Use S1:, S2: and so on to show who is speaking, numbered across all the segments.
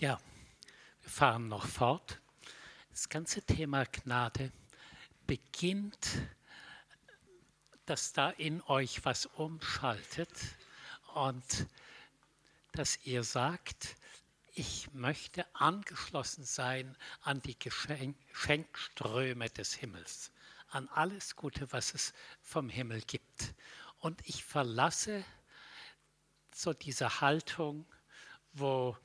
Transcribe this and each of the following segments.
S1: Ja, wir fahren noch fort. Das ganze Thema Gnade beginnt, dass da in euch was umschaltet und dass ihr sagt, ich möchte angeschlossen sein an die Geschenkströme des Himmels, an alles Gute, was es vom Himmel gibt. Und ich verlasse so diese Haltung, wo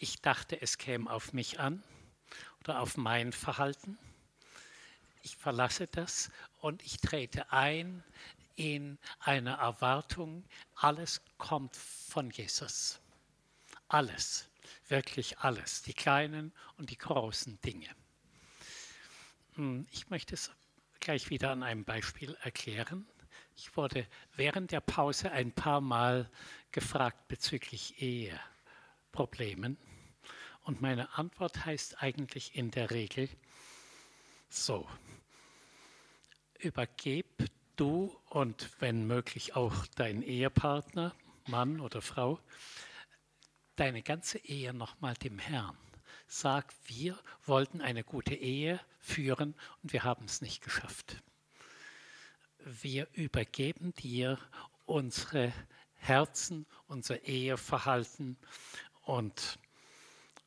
S1: ich dachte, es käme auf mich an oder auf mein Verhalten. Ich verlasse das und ich trete ein in eine Erwartung, alles kommt von Jesus. Alles, wirklich alles, die kleinen und die großen Dinge. Hm, ich möchte es gleich wieder an einem Beispiel erklären. Ich wurde während der Pause ein paar Mal gefragt bezüglich Eheproblemen. Und meine Antwort heißt eigentlich in der Regel so, übergeb du und wenn möglich auch dein Ehepartner, Mann oder Frau, deine ganze Ehe nochmal dem Herrn. Sag, wir wollten eine gute Ehe führen und wir haben es nicht geschafft wir übergeben dir unsere Herzen, unser Eheverhalten und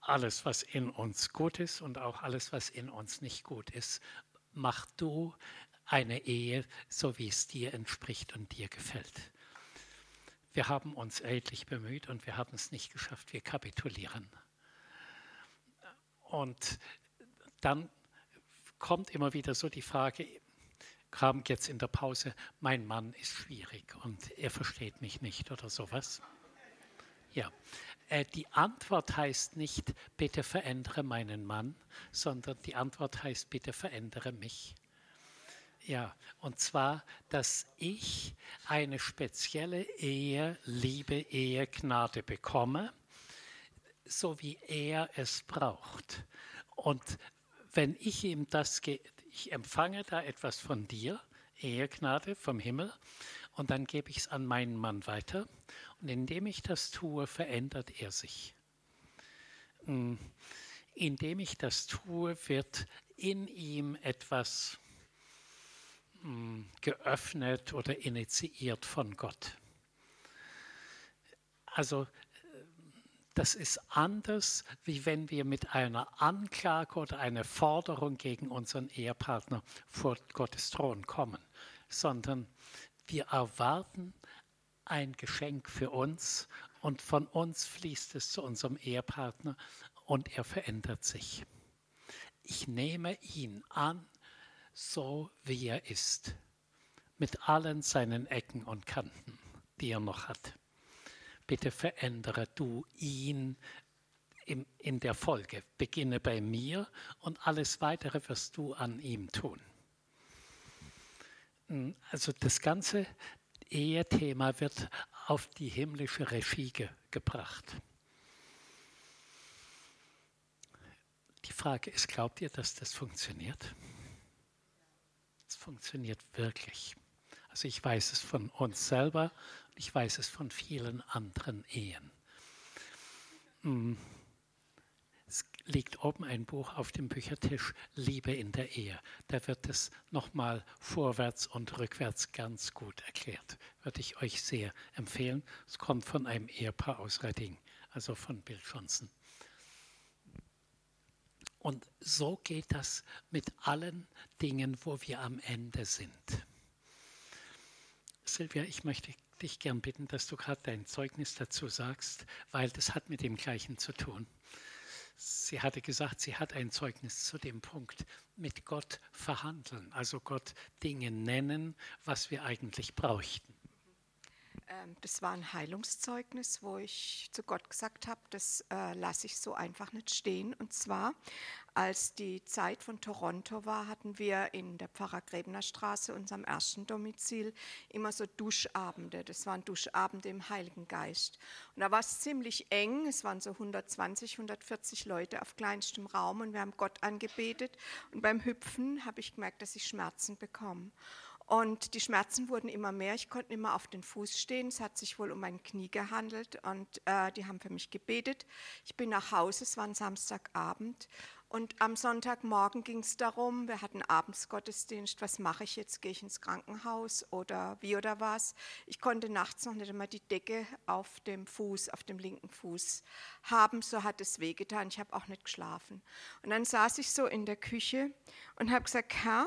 S1: alles, was in uns gut ist und auch alles, was in uns nicht gut ist. Mach du eine Ehe, so wie es dir entspricht und dir gefällt. Wir haben uns ähnlich bemüht und wir haben es nicht geschafft. Wir kapitulieren. Und dann kommt immer wieder so die Frage, kam jetzt in der Pause, mein Mann ist schwierig und er versteht mich nicht oder sowas. Ja, die Antwort heißt nicht, bitte verändere meinen Mann, sondern die Antwort heißt, bitte verändere mich. Ja, und zwar, dass ich eine spezielle Ehe, Liebe, Ehe, Gnade bekomme, so wie er es braucht. Und wenn ich ihm das ich empfange da etwas von dir, Ehegnade vom Himmel, und dann gebe ich es an meinen Mann weiter. Und indem ich das tue, verändert er sich. Mm, indem ich das tue, wird in ihm etwas mm, geöffnet oder initiiert von Gott. Also das ist anders, wie wenn wir mit einer Anklage oder einer Forderung gegen unseren Ehepartner vor Gottes Thron kommen, sondern wir erwarten ein Geschenk für uns und von uns fließt es zu unserem Ehepartner und er verändert sich. Ich nehme ihn an, so wie er ist, mit allen seinen Ecken und Kanten, die er noch hat bitte verändere du ihn in, der Folge. Beginne bei mir und alles Weitere wirst du an ihm tun. Hm, also das ganze Ehethema wird auf die himmlische Regie ge gebracht. Die Frage ist, glaubt ihr, dass das funktioniert? Es funktioniert wirklich. Also ich weiß es von uns selber ich weiß es von vielen anderen Ehen. Mm. Liegt oben ein Buch auf dem Büchertisch, Liebe in der Ehe. Da wird es nochmal vorwärts und rückwärts ganz gut erklärt. Würde ich euch sehr empfehlen. Es kommt von einem Ehepaar aus Redding, also von Bill Johnson. Und so geht das mit allen Dingen, wo wir am Ende sind. Silvia, ich möchte dich gern bitten, dass du gerade dein Zeugnis dazu sagst, weil das hat mit dem Gleichen zu tun. Sie hatte gesagt, sie hat ein Zeugnis zu dem Punkt, mit Gott verhandeln, also Gott Dinge nennen, was wir eigentlich bräuchten.
S2: Ähm, das war ein Heilungszeugnis, wo ich zu Gott gesagt habe, das äh, lasse ich so einfach nicht stehen. Und zwar, als die Zeit von Toronto war, hatten wir in der Pfarrer Straße, unserem ersten Domizil, immer so Duschabende. Das waren Duschabende im Heiligen Geist. Und da war es ziemlich eng. Es waren so 120, 140 Leute auf kleinstem Raum und wir haben Gott angebetet. Und beim Hüpfen habe ich gemerkt, dass ich Schmerzen bekomme. Und die Schmerzen wurden immer mehr. Ich konnte immer auf den Fuß stehen. Es hat sich wohl um mein Knie gehandelt und äh, die haben für mich gebetet. Ich bin nach Hause, es war ein Samstagabend und am Sonntagmorgen ging es darum, wir hatten abends Gottesdienst, was mache ich jetzt? Gehe ich ins Krankenhaus oder wie oder was? Ich konnte nachts noch nicht einmal die Decke auf dem Fuß, auf dem linken Fuß haben, so hat es wehgetan. Ich habe auch nicht geschlafen. Und dann saß ich so in der Küche und habe gesagt, Herr,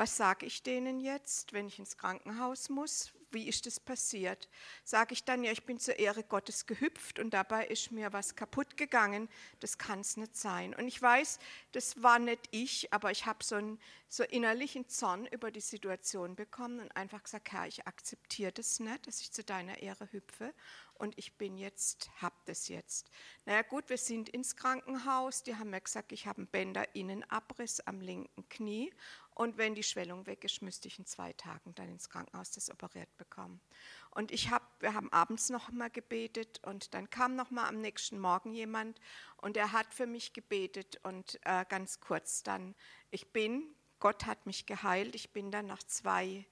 S2: was sage ich denen jetzt, wenn ich ins Krankenhaus muss? wie ist das passiert? Sage ich dann, ja, ich bin zur Ehre Gottes gehüpft und dabei ist mir was kaputt gegangen, das kann es nicht sein. Und ich weiß, das war nicht ich, aber ich habe so einen so innerlichen Zorn über die Situation bekommen und einfach gesagt, Herr, ich akzeptiere das nicht, dass ich zu deiner Ehre hüpfe und ich bin jetzt, hab das jetzt. Naja gut, wir sind ins Krankenhaus, die haben mir gesagt, ich habe einen Bänderinenabriss am linken Knie und wenn die Schwellung weg ist, müsste ich in zwei Tagen dann ins Krankenhaus das operiert bekommen. Und ich hab, wir haben abends noch mal gebetet und dann kam noch mal am nächsten Morgen jemand und er hat für mich gebetet und äh, ganz kurz dann, ich bin, Gott hat mich geheilt, ich bin dann nach zwei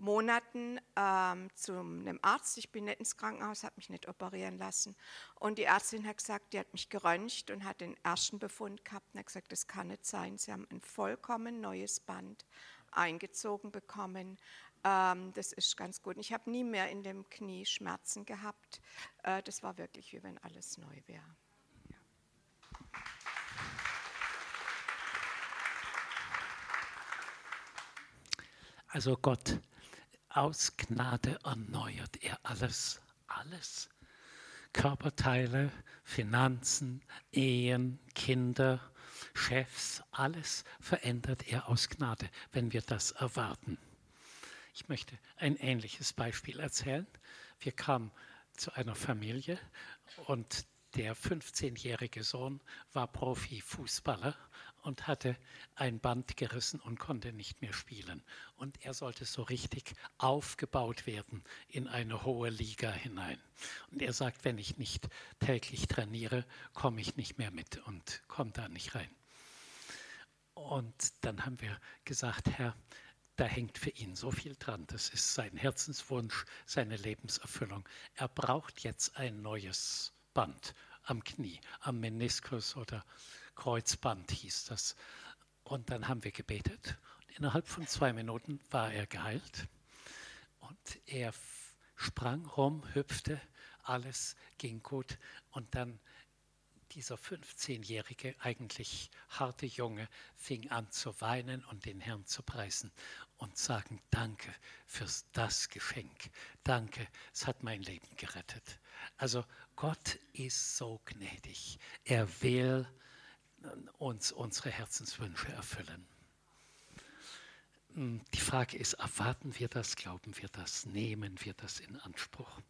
S2: Monaten ähm, zu einem Arzt. Ich bin nicht ins Krankenhaus, habe mich nicht operieren lassen. Und die Ärztin hat gesagt, die hat mich geröntgt und hat den ersten Befund gehabt und hat gesagt, das kann nicht sein. Sie haben ein vollkommen neues Band eingezogen bekommen. Ähm, das ist ganz gut. Ich habe nie mehr in dem Knie Schmerzen gehabt. Äh, das war wirklich wie wenn alles neu wäre.
S1: Also Gott aus Gnade erneuert er alles, alles. Körperteile, Finanzen, Ehen, Kinder, Chefs, alles verändert er aus Gnade, wenn wir das erwarten. Ich möchte ein ähnliches Beispiel erzählen. Wir kamen zu einer Familie und der 15-jährige Sohn war Profifußballer und hatte ein Band gerissen und konnte nicht mehr spielen. Und er sollte so richtig aufgebaut werden in eine hohe Liga hinein. Und er sagt, wenn ich nicht täglich trainiere, komme ich nicht mehr mit und komme da nicht rein. Und dann haben wir gesagt, Herr, da hängt für ihn so viel dran. Das ist sein Herzenswunsch, seine Lebenserfüllung. Er braucht jetzt ein neues Band am Knie, am Meniskus oder Kreuzband hieß das. Und dann haben wir gebetet. Und innerhalb von zwei Minuten war er geheilt. Und er sprang rum, hüpfte, alles ging gut. Und dann dieser 15-jährige, eigentlich harte Junge fing an zu weinen und den Herrn zu preisen und sagen, danke für das Geschenk. Danke, es hat mein Leben gerettet. Also Gott ist so gnädig. Er will uns unsere Herzenswünsche erfüllen. Hm, die Frage ist, erwarten wir das, glauben wir das, nehmen wir das in Anspruch?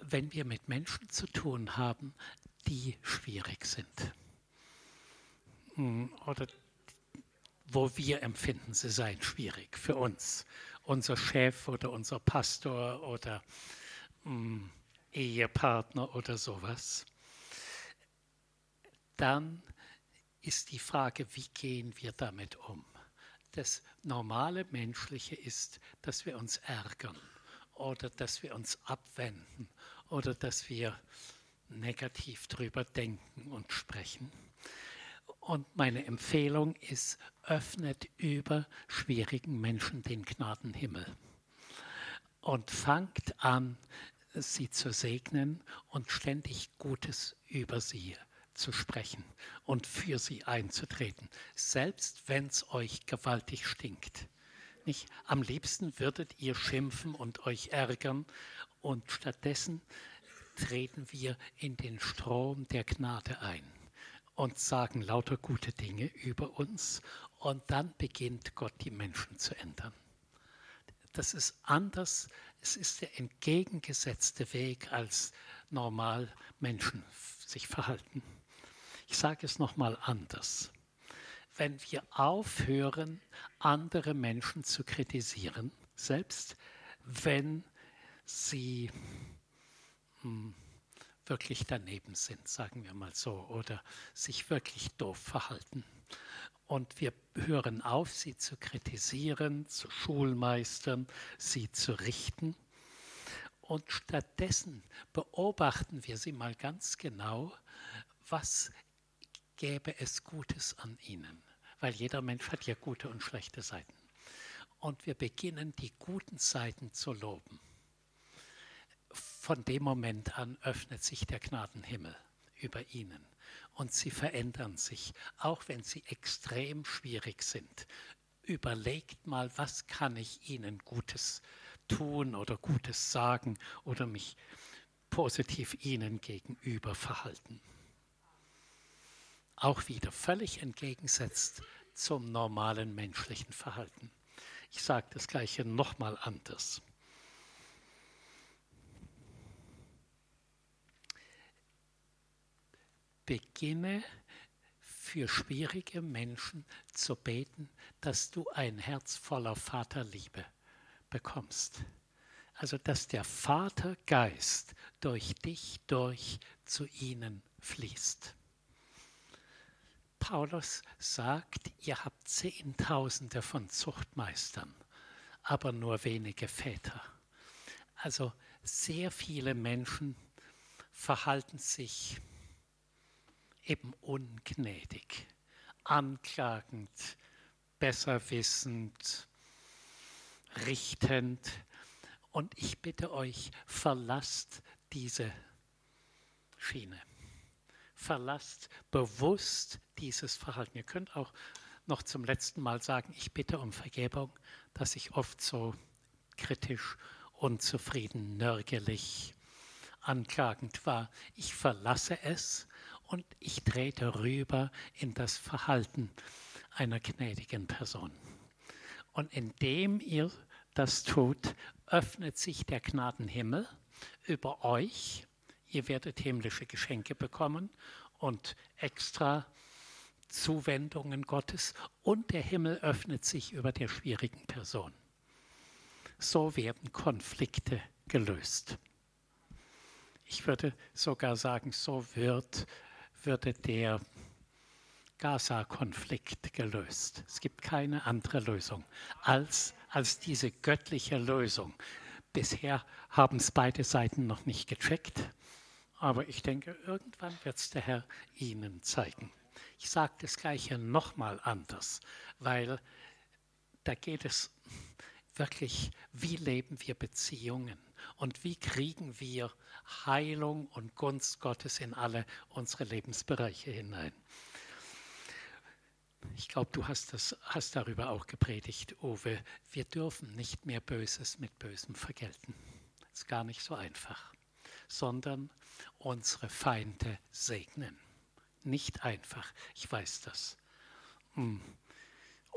S1: Wenn wir mit Menschen zu tun haben, die schwierig sind hm, oder wo wir empfinden, sie seien schwierig für uns, unser Chef oder unser Pastor oder mh, hm, Ehepartner oder sowas, dann ist die Frage, wie gehen wir damit um? Das normale Menschliche ist, dass wir uns ärgern oder dass wir uns abwenden oder dass wir negativ drüber denken und sprechen. Und meine Empfehlung ist, öffnet über schwierigen Menschen den Gnadenhimmel und fangt an, sie zu segnen und ständig Gutes über sie zu sprechen und für sie einzutreten, selbst wenn es euch gewaltig stinkt. Nicht? Am liebsten würdet ihr schimpfen und euch ärgern und stattdessen treten wir in den Strom der Gnade ein und sagen lauter gute Dinge über uns und dann beginnt Gott die Menschen zu ändern. Das ist anders es ist der entgegengesetzte Weg, als normal Menschen sich verhalten. Ich sage es nochmal anders. Wenn wir aufhören, andere Menschen zu kritisieren, selbst wenn sie hm, wirklich daneben sind, sagen wir mal so, oder sich wirklich doof verhalten. Und wir hören auf, sie zu kritisieren, zu schulmeistern, sie zu richten. Und stattdessen beobachten wir sie mal ganz genau, was gäbe es Gutes an ihnen. Weil jeder Mensch hat ja gute und schlechte Seiten. Und wir beginnen die guten Seiten zu loben von dem Moment an öffnet sich der Gnadenhimmel über ihnen und sie verändern sich, auch wenn sie extrem schwierig sind. Überlegt mal, was kann ich ihnen Gutes tun oder Gutes sagen oder mich positiv ihnen gegenüber verhalten. Auch wieder völlig entgegensetzt zum normalen menschlichen Verhalten. Ich sage das gleiche nochmal anders. Beginne für schwierige Menschen zu beten, dass du ein Herz voller Vaterliebe bekommst. Also dass der Vatergeist durch dich durch zu ihnen fließt. Paulus sagt, ihr habt Zehntausende von Zuchtmeistern, aber nur wenige Väter. Also sehr viele Menschen verhalten sich eben ungnädig, anklagend, besserwissend, richtend. Und ich bitte euch, verlasst diese Schiene. Verlasst bewusst dieses Verhalten. Ihr könnt auch noch zum letzten Mal sagen, ich bitte um Vergebung, dass ich oft so kritisch, unzufrieden, nörgelig, anklagend war. Ich verlasse es und ich trete rüber in das Verhalten einer gnädigen Person. Und indem ihr das tut, öffnet sich der Gnadenhimmel über euch. Ihr werdet himmlische Geschenke bekommen und extra Zuwendungen Gottes und der Himmel öffnet sich über der schwierigen Person. So werden Konflikte gelöst. Ich würde sogar sagen, so wird würde der Gaza-Konflikt gelöst. Es gibt keine andere Lösung als, als diese göttliche Lösung. Bisher haben es beide Seiten noch nicht gecheckt, aber ich denke, irgendwann wird es der Herr Ihnen zeigen. Ich sage das Gleiche nochmal anders, weil da geht es wirklich, wie leben wir Beziehungen und wie kriegen wir Heilung und Gunst Gottes in alle unsere Lebensbereiche hinein. Ich glaube, du hast, das, hast darüber auch gepredigt, Uwe. Wir dürfen nicht mehr Böses mit Bösem vergelten. Ist gar nicht so einfach. Sondern unsere Feinde segnen. Nicht einfach. Ich weiß das. Hm.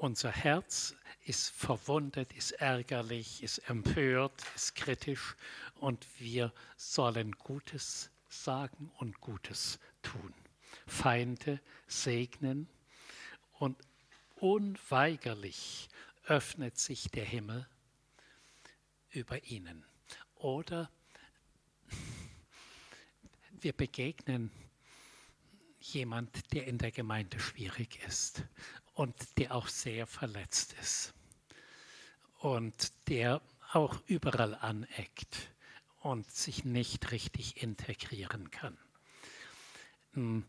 S1: Unser Herz ist verwundet, ist ärgerlich, ist empört, ist kritisch und wir sollen Gutes sagen und Gutes tun. Feinde segnen und unweigerlich öffnet sich der Himmel über ihnen. Oder wir begegnen jemand, der in der Gemeinde schwierig ist und der auch sehr verletzt ist und der auch überall aneckt und sich nicht richtig integrieren kann. Mm,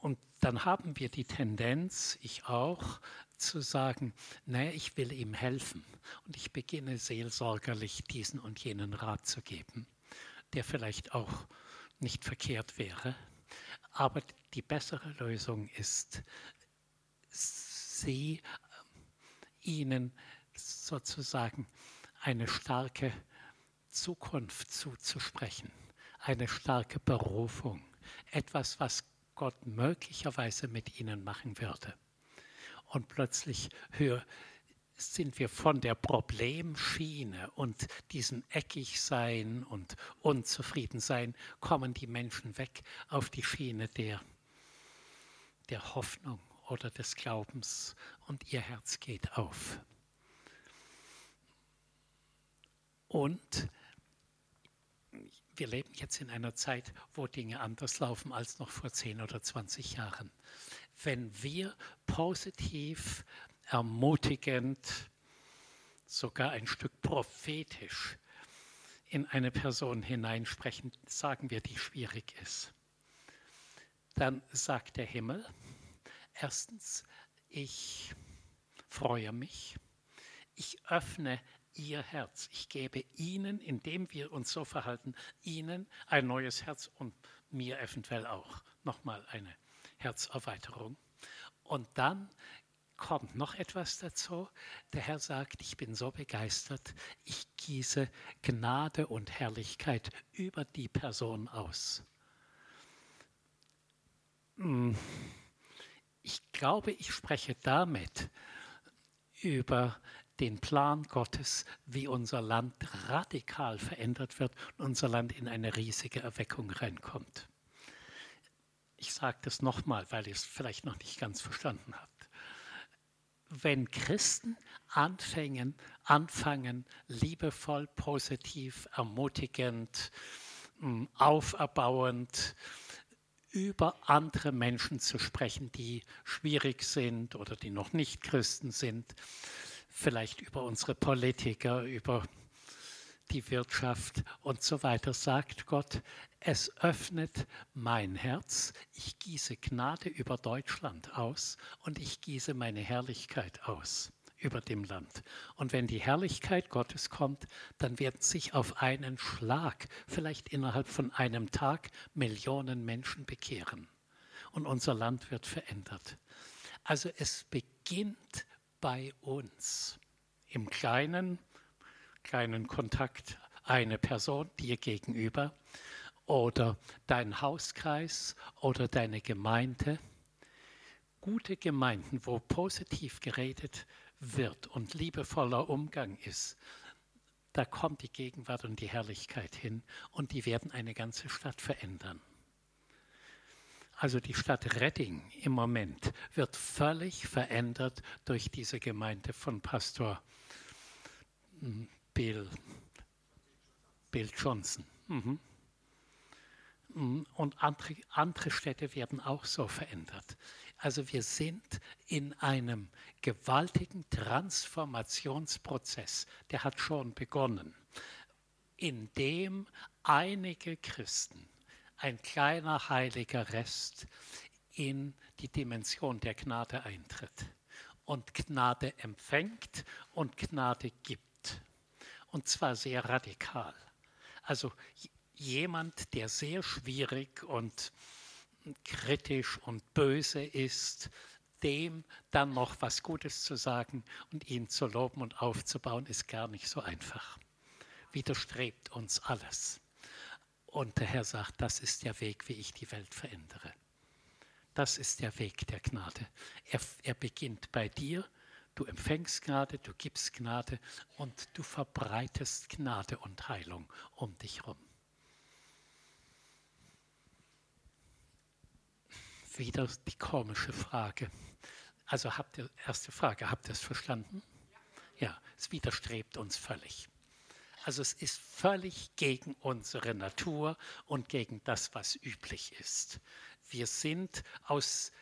S1: und dann haben wir die Tendenz, ich auch, zu sagen, naja, ich will ihm helfen. Und ich beginne seelsorgerlich diesen und jenen Rat zu geben, der vielleicht auch nicht verkehrt wäre. Aber die bessere Lösung ist, sie ihnen sozusagen eine starke Zukunft zuzusprechen, eine starke Berufung, etwas, was Gott möglicherweise mit ihnen machen würde. Und plötzlich hör, sind wir von der Problemschiene und diesem Eckigsein und Unzufriedensein, kommen die Menschen weg auf die Schiene der, der Hoffnung oder des Glaubens und ihr Herz geht auf. Und wir leben jetzt in einer Zeit, wo Dinge anders laufen als noch vor 10 oder 20 Jahren. Wenn wir positiv, ermutigend, sogar ein Stück prophetisch in eine Person hineinsprechen, sagen wir, die schwierig ist, dann sagt der Himmel, erstens, ich freue mich, ich öffne ihr Herz. Ich gebe ihnen, indem wir uns so verhalten, ihnen ein neues Herz und mir eventuell auch nochmal eine Herzerweiterung. Und dann kommt noch etwas dazu. Der Herr sagt, ich bin so begeistert, ich gieße Gnade und Herrlichkeit über die Person aus. Hm. Ich glaube, ich spreche damit über den Plan Gottes, wie unser Land radikal verändert wird und unser Land in eine riesige Erweckung reinkommt. Ich sage das nochmal, weil ihr es vielleicht noch nicht ganz verstanden habt. Wenn Christen anfangen, anfangen liebevoll, positiv, ermutigend, hm, auferbauend, über andere Menschen zu sprechen, die schwierig sind oder die noch nicht Christen sind, vielleicht über unsere Politiker, über die Wirtschaft und so weiter, sagt Gott, es öffnet mein Herz, ich gieße Gnade über Deutschland aus und ich gieße meine Herrlichkeit aus über dem Land. Und wenn die Herrlichkeit Gottes kommt, dann werden sich auf einen Schlag, vielleicht innerhalb von einem Tag, Millionen Menschen bekehren. Und unser Land wird verändert. Also es beginnt bei uns. Im kleinen, kleinen Kontakt eine Person dir gegenüber oder dein Hauskreis oder deine Gemeinde. Gute Gemeinden, wo positiv geredet wird und liebevoller Umgang ist, da kommt die Gegenwart und die Herrlichkeit hin und die werden eine ganze Stadt verändern. Also die Stadt Redding im Moment wird völlig verändert durch diese Gemeinde von Pastor hm, Bill, Bill Johnson. Mhm. Hm, und andere, andere Städte werden auch so verändert. Also wir sind in einem gewaltigen Transformationsprozess, der hat schon begonnen, in dem einige Christen ein kleiner heiliger Rest in die Dimension der Gnade eintritt und Gnade empfängt und Gnade gibt. Und zwar sehr radikal. Also jemand, der sehr schwierig und kritisch und böse ist, dem dann noch was Gutes zu sagen und ihn zu loben und aufzubauen, ist gar nicht so einfach. Widerstrebt uns alles. Und der Herr sagt, das ist der Weg, wie ich die Welt verändere. Das ist der Weg der Gnade. Er, er beginnt bei dir, du empfängst Gnade, du gibst Gnade und du verbreitest Gnade und Heilung um dich herum. Wieder die komische Frage. Also habt ihr, erste Frage, habt ihr es verstanden? Ja, es widerstrebt uns völlig. Also es ist völlig gegen unsere Natur und gegen das, was üblich ist. Wir sind aus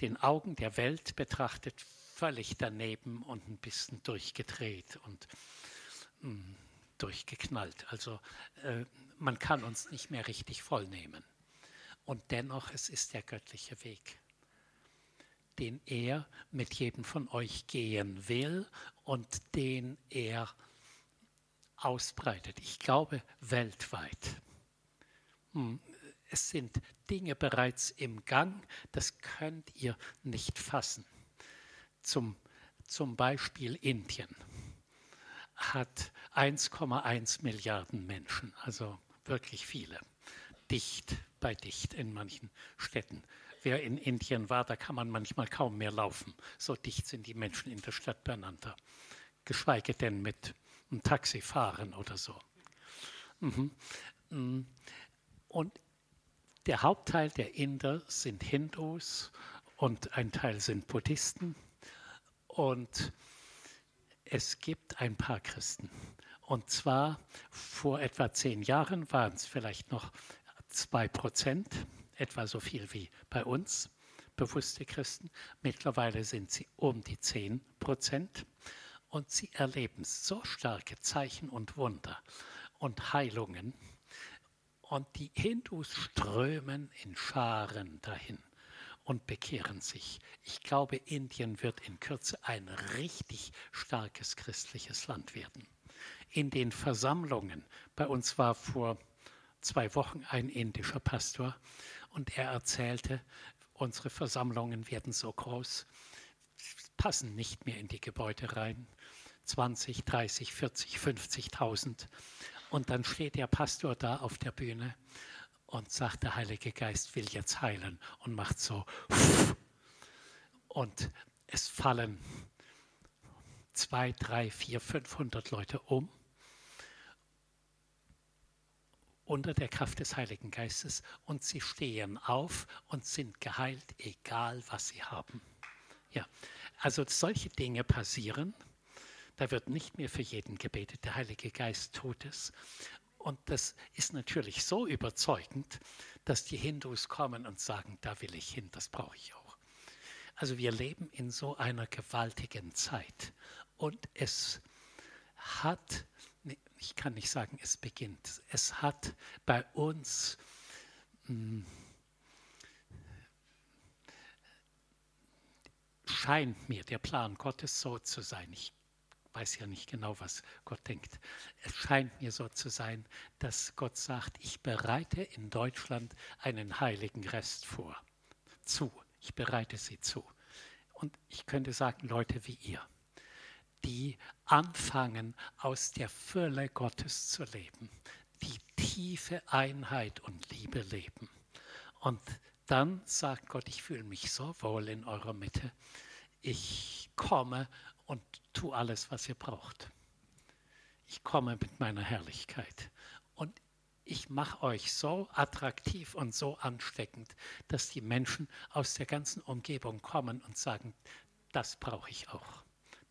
S1: den Augen der Welt betrachtet völlig daneben und ein bisschen durchgedreht und mh, hm, durchgeknallt. Also äh, man kann uns nicht mehr richtig vollnehmen. Und dennoch, es ist der göttliche Weg, den er mit jedem von euch gehen will und den er ausbreitet. Ich glaube weltweit. Hm, es sind Dinge bereits im Gang, das könnt ihr nicht fassen. Zum, zum Beispiel Indien hat 1,1 Milliarden Menschen, also wirklich viele, dicht bei dicht in manchen Städten. Wer in Indien war, da kann man manchmal kaum mehr laufen. So dicht sind die Menschen in der Stadt beieinander. Geschweige denn mit ein Taxi fahren oder so. Mhm. Mm. Und der Hauptteil der Inder sind Hindus und ein Teil sind Buddhisten. Und es gibt ein paar Christen. Und zwar vor etwa zehn Jahren waren es vielleicht noch zwei Prozent, etwa so viel wie bei uns, bewusste Christen. Mittlerweile sind sie um die zehn Prozent und sie erleben so starke Zeichen und Wunder und Heilungen. Und die Hindus strömen in Scharen dahin und bekehren sich. Ich glaube, Indien wird in Kürze ein richtig starkes christliches Land werden. In den Versammlungen, bei uns war vor zwei Wochen ein indischer Pastor und er erzählte, unsere Versammlungen werden so groß, passen nicht mehr in die Gebäude rein. 20, 30, 40, 50.000. Und dann steht der Pastor da auf der Bühne und sagt, der Heilige Geist will jetzt heilen und macht so. Und es fallen zwei, drei, vier, 500 Leute um unter der Kraft des Heiligen Geistes und sie stehen auf und sind geheilt, egal was sie haben. Ja, also solche Dinge passieren. Da wird nicht mehr für jeden gebetet. Der Heilige Geist tut es. Und das ist natürlich so überzeugend, dass die Hindus kommen und sagen, da will ich hin, das brauche ich auch. Also wir leben in so einer gewaltigen Zeit. Und es hat ich kann nicht sagen, es beginnt. Es hat bei uns hm, scheint mir der Plan Gottes so zu sein. Ich weiß ja nicht genau, was Gott denkt. Es scheint mir so zu sein, dass Gott sagt, ich bereite in Deutschland einen heiligen Rest vor. Zu. Ich bereite sie zu. Und ich könnte sagen, Leute wie ihr die anfangen, aus der Fülle Gottes zu leben, die tiefe Einheit und Liebe leben. Und dann sagt Gott, ich fühle mich so wohl in eurer Mitte, ich komme und tue alles, was ihr braucht. Ich komme mit meiner Herrlichkeit. Und ich mache euch so attraktiv und so ansteckend, dass die Menschen aus der ganzen Umgebung kommen und sagen, das brauche ich auch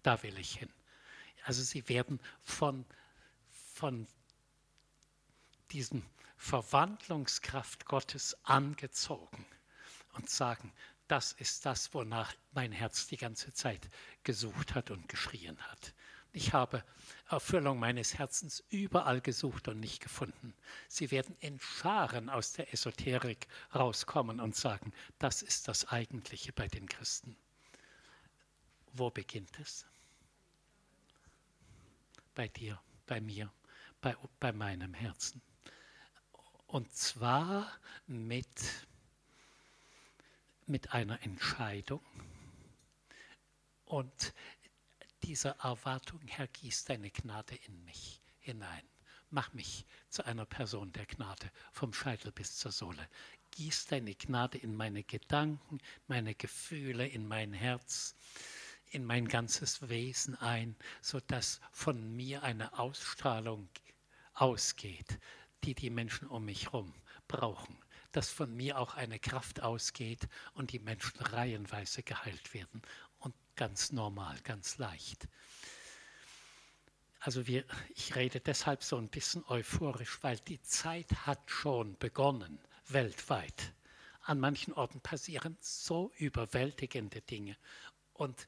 S1: da will ich hin. Also sie werden von, von diesem Verwandlungskraft Gottes angezogen und sagen, das ist das, wonach mein Herz die ganze Zeit gesucht hat und geschrien hat. Ich habe Erfüllung meines Herzens überall gesucht und nicht gefunden. Sie werden in Scharen aus der Esoterik rauskommen und sagen, das ist das Eigentliche bei den Christen. Wo beginnt es? Bei dir, bei mir, bei, bei meinem Herzen. Und zwar mit, mit einer Entscheidung und dieser Erwartung, Herr, gieß deine Gnade in mich hinein. Mach mich zu einer Person der Gnade, vom Scheitel bis zur Sohle. Gieß deine Gnade in meine Gedanken, meine Gefühle, in mein Herz in mein ganzes Wesen ein, sodass von mir eine Ausstrahlung ausgeht, die die Menschen um mich herum brauchen. Dass von mir auch eine Kraft ausgeht und die Menschen reihenweise geheilt werden und ganz normal, ganz leicht. Also wir, ich rede deshalb so ein bisschen euphorisch, weil die Zeit hat schon begonnen, weltweit. An manchen Orten passieren so überwältigende Dinge. Und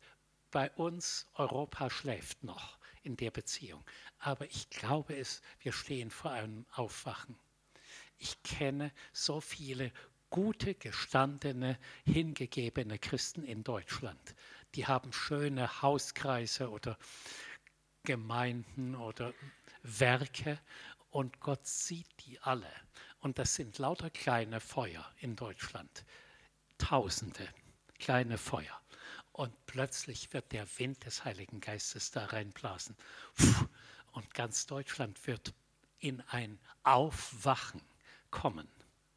S1: bei uns, Europa schläft noch in der Beziehung. Aber ich glaube es, wir stehen vor einem Aufwachen. Ich kenne so viele gute, gestandene, hingegebene Christen in Deutschland. Die haben schöne Hauskreise oder Gemeinden oder Werke und Gott sieht die alle. Und das sind lauter kleine Feuer in Deutschland. Tausende kleine Feuer und plötzlich wird der Wind des Heiligen Geistes da reinblasen. Und ganz Deutschland wird in ein Aufwachen kommen.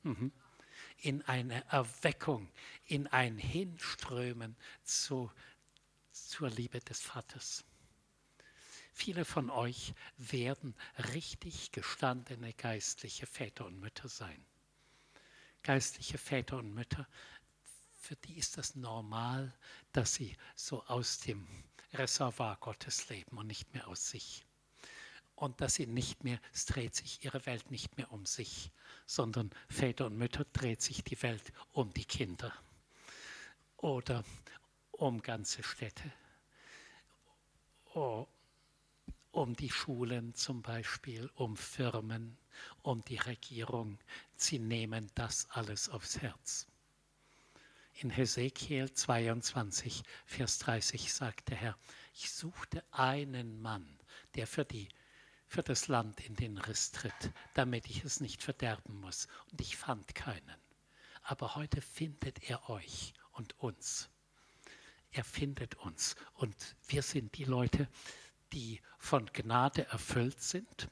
S1: Mhm. In eine Erweckung, in ein Hinströmen zu, zur Liebe des Vaters. Viele von euch werden richtig gestandene geistliche Väter und Mütter sein. Geistliche Väter und Mütter, für die ist das normal, dass sie so aus dem Reservoir Gottes leben und nicht mehr aus sich. und dass sie nicht mehr, es dreht sich ihre Welt nicht mehr um sich, sondern Väter und Mütter dreht sich die Welt um die Kinder oder um ganze Städte, um die Schulen zum Beispiel, um Firmen, um die Regierung. Sie nehmen das alles aufs Herz. In Hesekiel 22, Vers 30 sagt der Herr, ich suchte einen Mann, der für, die, für das Land in den Riss tritt, damit ich es nicht verderben muss. Und ich fand keinen. Aber heute findet er euch und uns. Er findet uns. Und wir sind die Leute, die von Gnade erfüllt sind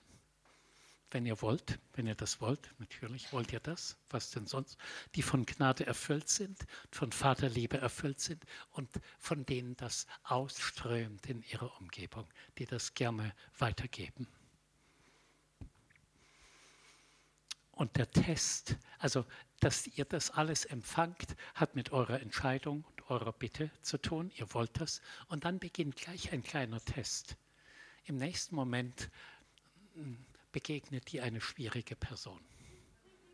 S1: wenn ihr wollt, wenn ihr das wollt, natürlich wollt ihr das, was denn sonst, die von Gnade erfüllt sind, von Vaterliebe erfüllt sind und von denen das ausströmt in ihrer Umgebung, die das gerne weitergeben. Und der Test, also dass ihr das alles empfangt, hat mit eurer Entscheidung und eurer Bitte zu tun. Ihr wollt das. Und dann beginnt gleich ein kleiner Test. Im nächsten Moment begegnet dir eine schwierige Person.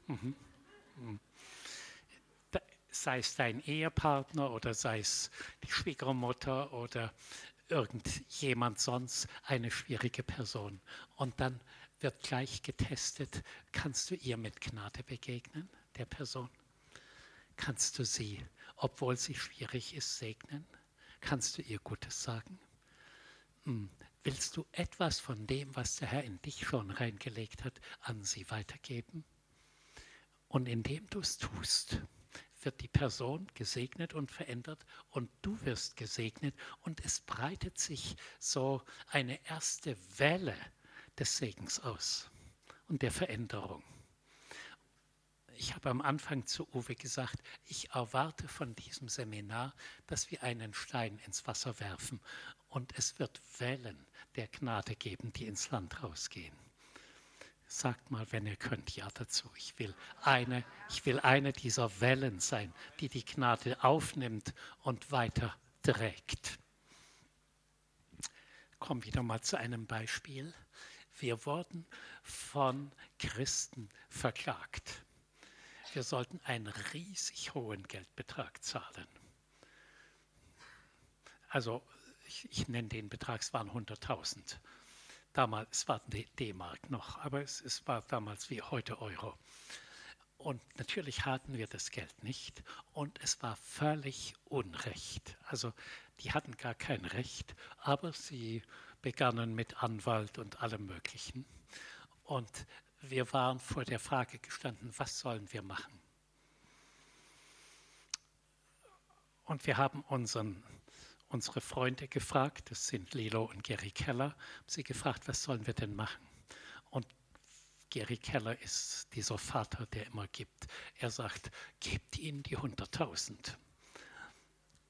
S1: Mhm. Mhm. Sei es dein Ehepartner oder sei es die Schwiegermutter oder irgendjemand sonst, eine schwierige Person. Und dann wird gleich getestet, kannst du ihr mit Gnade begegnen, der Person? Kannst du sie, obwohl sie schwierig ist, segnen? Kannst du ihr Gutes sagen? Willst du etwas von dem, was der Herr in dich schon reingelegt hat, an sie weitergeben? Und indem du es tust, wird die Person gesegnet und verändert und du wirst gesegnet und es breitet sich so eine erste Welle des Segens aus und der Veränderung. Ich habe am Anfang zu Uwe gesagt, ich erwarte von diesem Seminar, dass wir einen Stein ins Wasser werfen und es wird Wellen der Gnade geben, die ins Land rausgehen. Sagt mal, wenn ihr könnt, ja dazu. Ich will eine, ich will eine dieser Wellen sein, die die Gnade aufnimmt und weiter trägt. Kommen wieder mal zu einem Beispiel. Wir wurden von Christen verklagt. Wir sollten einen riesig hohen Geldbetrag zahlen. Also ich, ich nenne den Betrag, es waren 100.000. Damals war D-Mark noch, aber es, es war damals wie heute Euro. Und natürlich hatten wir das Geld nicht und es war völlig Unrecht. Also die hatten gar kein Recht, aber sie begannen mit Anwalt und allem Möglichen. Und wir waren vor der Frage gestanden, was sollen wir machen? Und wir haben unseren unsere Freunde gefragt, das sind Lilo und Gary Keller, haben sie gefragt, was sollen wir denn machen? Und Gary Keller ist dieser Vater, der immer gibt. Er sagt, gebt ihnen die 100.000.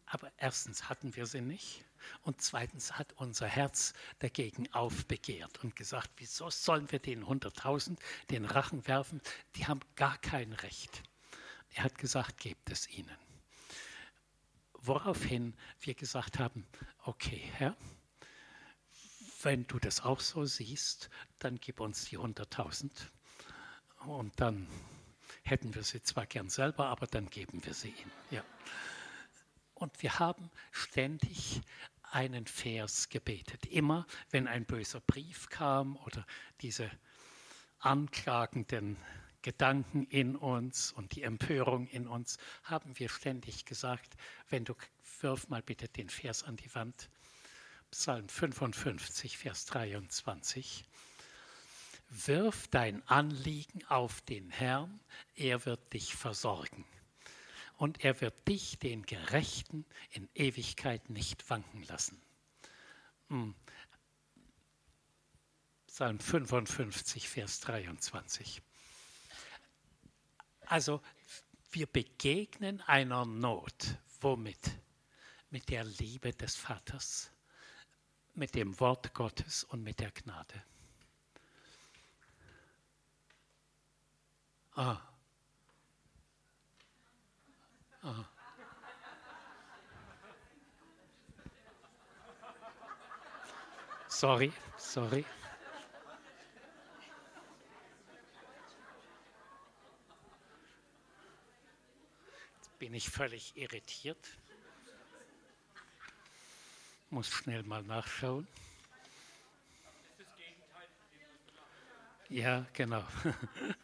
S1: Aber erstens hatten wir sie nicht und zweitens hat unser Herz dagegen aufbegehrt und gesagt, wieso sollen wir den 100.000 den Rachen werfen? Die haben gar kein Recht. Er hat gesagt, gebt es ihnen. Woraufhin wir gesagt haben, okay, Herr, wenn du das auch so siehst, dann gib uns die 100.000 und dann hätten wir sie zwar gern selber, aber dann geben wir sie ihm. Ja. Und wir haben ständig einen Vers gebetet. Immer wenn ein böser Brief kam oder diese anklagenden Gedanken in uns und die Empörung in uns, haben wir ständig gesagt, wenn du wirf mal bitte den Vers an die Wand. Psalm 55, Vers 23. Wirf dein Anliegen auf den Herrn, er wird dich versorgen. Und er wird dich, den Gerechten, in Ewigkeit nicht wanken lassen. Hm. Psalm 55, Vers 23. Also wir begegnen einer Not. Womit? Mit der Liebe des Vaters, mit dem Wort Gottes und mit der Gnade. Ah. Sorry, sorry. Jetzt bin ich völlig irritiert. Muss schnell mal nachschauen. Ja, genau.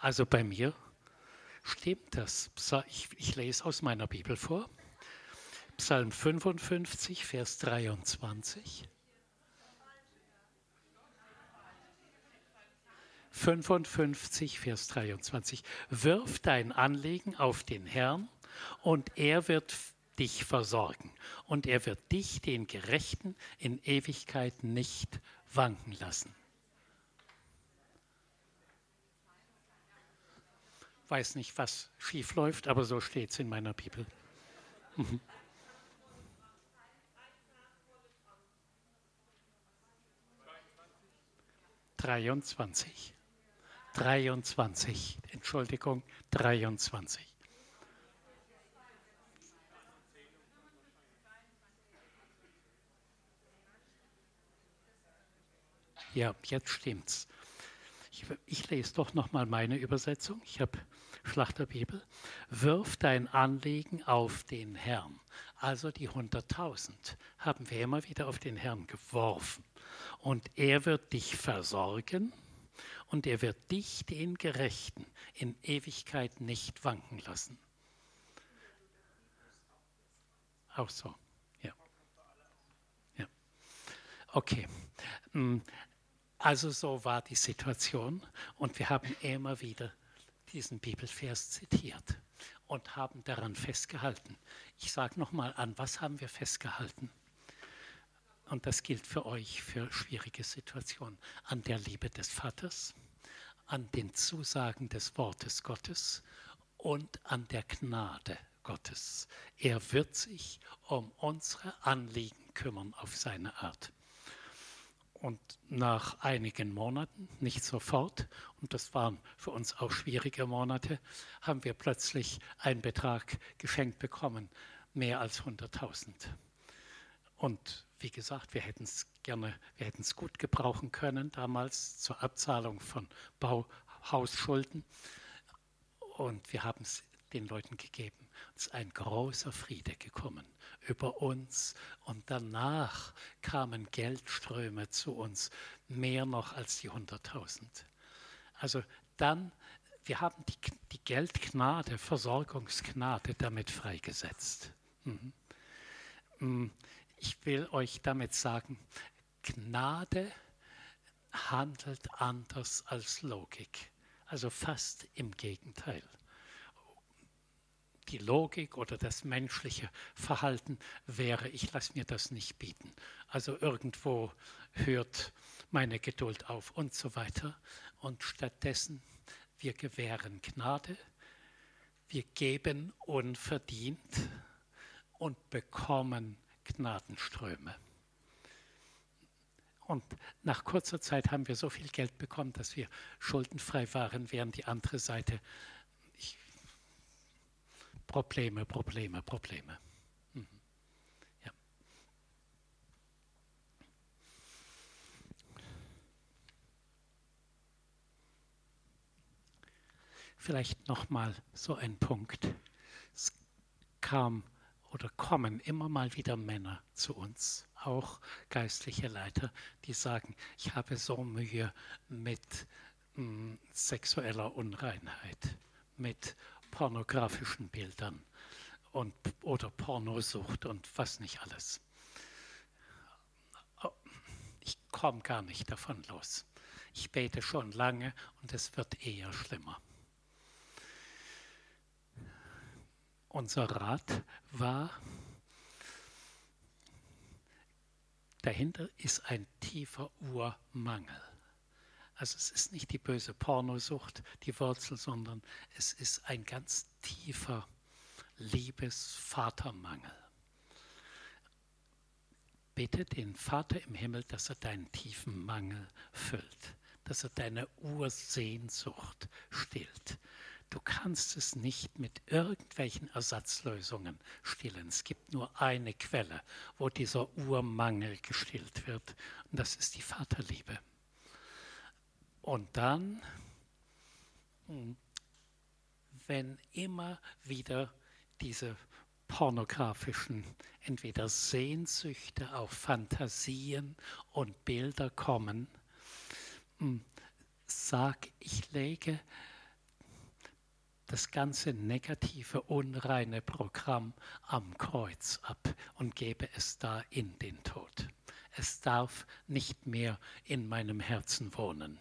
S1: Also bei mir stimmt das. Ich, ich, lese aus meiner Bibel vor. Psalm 55, Vers 23. 55, Vers 23. Wirf dein Anliegen auf den Herrn und er wird dich versorgen und er wird dich, den Gerechten, in Ewigkeit nicht wanken lassen. Weiß nicht, was schief läuft, aber so steht es in meiner Bibel. Mhm. Dreiundzwanzig. 23, Entschuldigung, 23. Ja, jetzt stimmt's. Ich, ich lese doch noch mal meine Übersetzung. Ich habe Schlachterbibel. Wirf dein Anliegen auf den Herrn. Also die 100.000 haben wir immer wieder auf den Herrn geworfen. Und er wird dich versorgen und er wird dich, den Gerechten, in Ewigkeit nicht wanken lassen. Auch so, ja. ja. Okay. Mm, also so war die Situation und wir haben immer wieder diesen Bibelvers zitiert und haben daran festgehalten. Ich sage nochmal an, was haben wir festgehalten? Und das gilt für euch für schwierige Situationen. An der Liebe des Vaters, an den Zusagen des Wortes Gottes und an der Gnade Gottes. Er wird sich um unsere Anliegen kümmern auf seine Art. Und nach einigen Monaten, nicht sofort, und das waren für uns auch schwierige Monate, haben wir plötzlich einen Betrag geschenkt bekommen, mehr als 100.000. Und wie gesagt, wir hätten es gerne, wir hätten es gut gebrauchen können damals zur Abzahlung von Bauhausschulden. Und wir haben es den Leuten gegeben. Es ist ein großer Friede gekommen über uns und danach kamen Geldströme zu uns, mehr noch als die 100.000. Also dann, wir haben die, die Geldgnade, Versorgungsgnade damit freigesetzt. Mhm. Mm, ich will euch damit sagen, Gnade handelt anders als Logik, also fast im Gegenteil die Logik oder das menschliche Verhalten wäre, ich lasse mir das nicht bieten. Also irgendwo hört meine Geduld auf und so weiter. Und stattdessen, wir gewähren Gnade, wir geben unverdient und bekommen Gnadenströme. Und nach kurzer Zeit haben wir so viel Geld bekommen, dass wir schuldenfrei waren, während die andere Seite Probleme, Probleme, Probleme. Mhm. Ja. Vielleicht noch mal so ein Punkt. Es kam oder kommen immer mal wieder Männer zu uns, auch geistliche Leiter, die sagen, ich habe so Mühe mit mh, hm, sexueller Unreinheit, mit pornografischen Bildern und, oder Pornosucht und was nicht alles. Oh, ich komme gar nicht davon los. Ich bete schon lange und es wird eher schlimmer. Unser Rat war, dahinter ist ein tiefer Urmangel. Also es ist nicht die böse Pornosucht, die Wurzel, sondern es ist ein ganz tiefer Liebesvatermangel. Bitte den Vater im Himmel, dass er deinen tiefen Mangel füllt, dass er deine Ursehnsucht stillt, Du kannst es nicht mit irgendwelchen Ersatzlösungen stillen. Es gibt nur eine Quelle, wo dieser Urmangel gestillt wird, und das ist die Vaterliebe. Und dann, hm, wenn immer wieder diese pornografischen entweder Sehnsüchte auf Fantasien und Bilder kommen, hm, sag, ich lege das ganze negative, unreine Programm am Kreuz ab und gebe es da in den Tod. Es darf nicht mehr in meinem Herzen wohnen.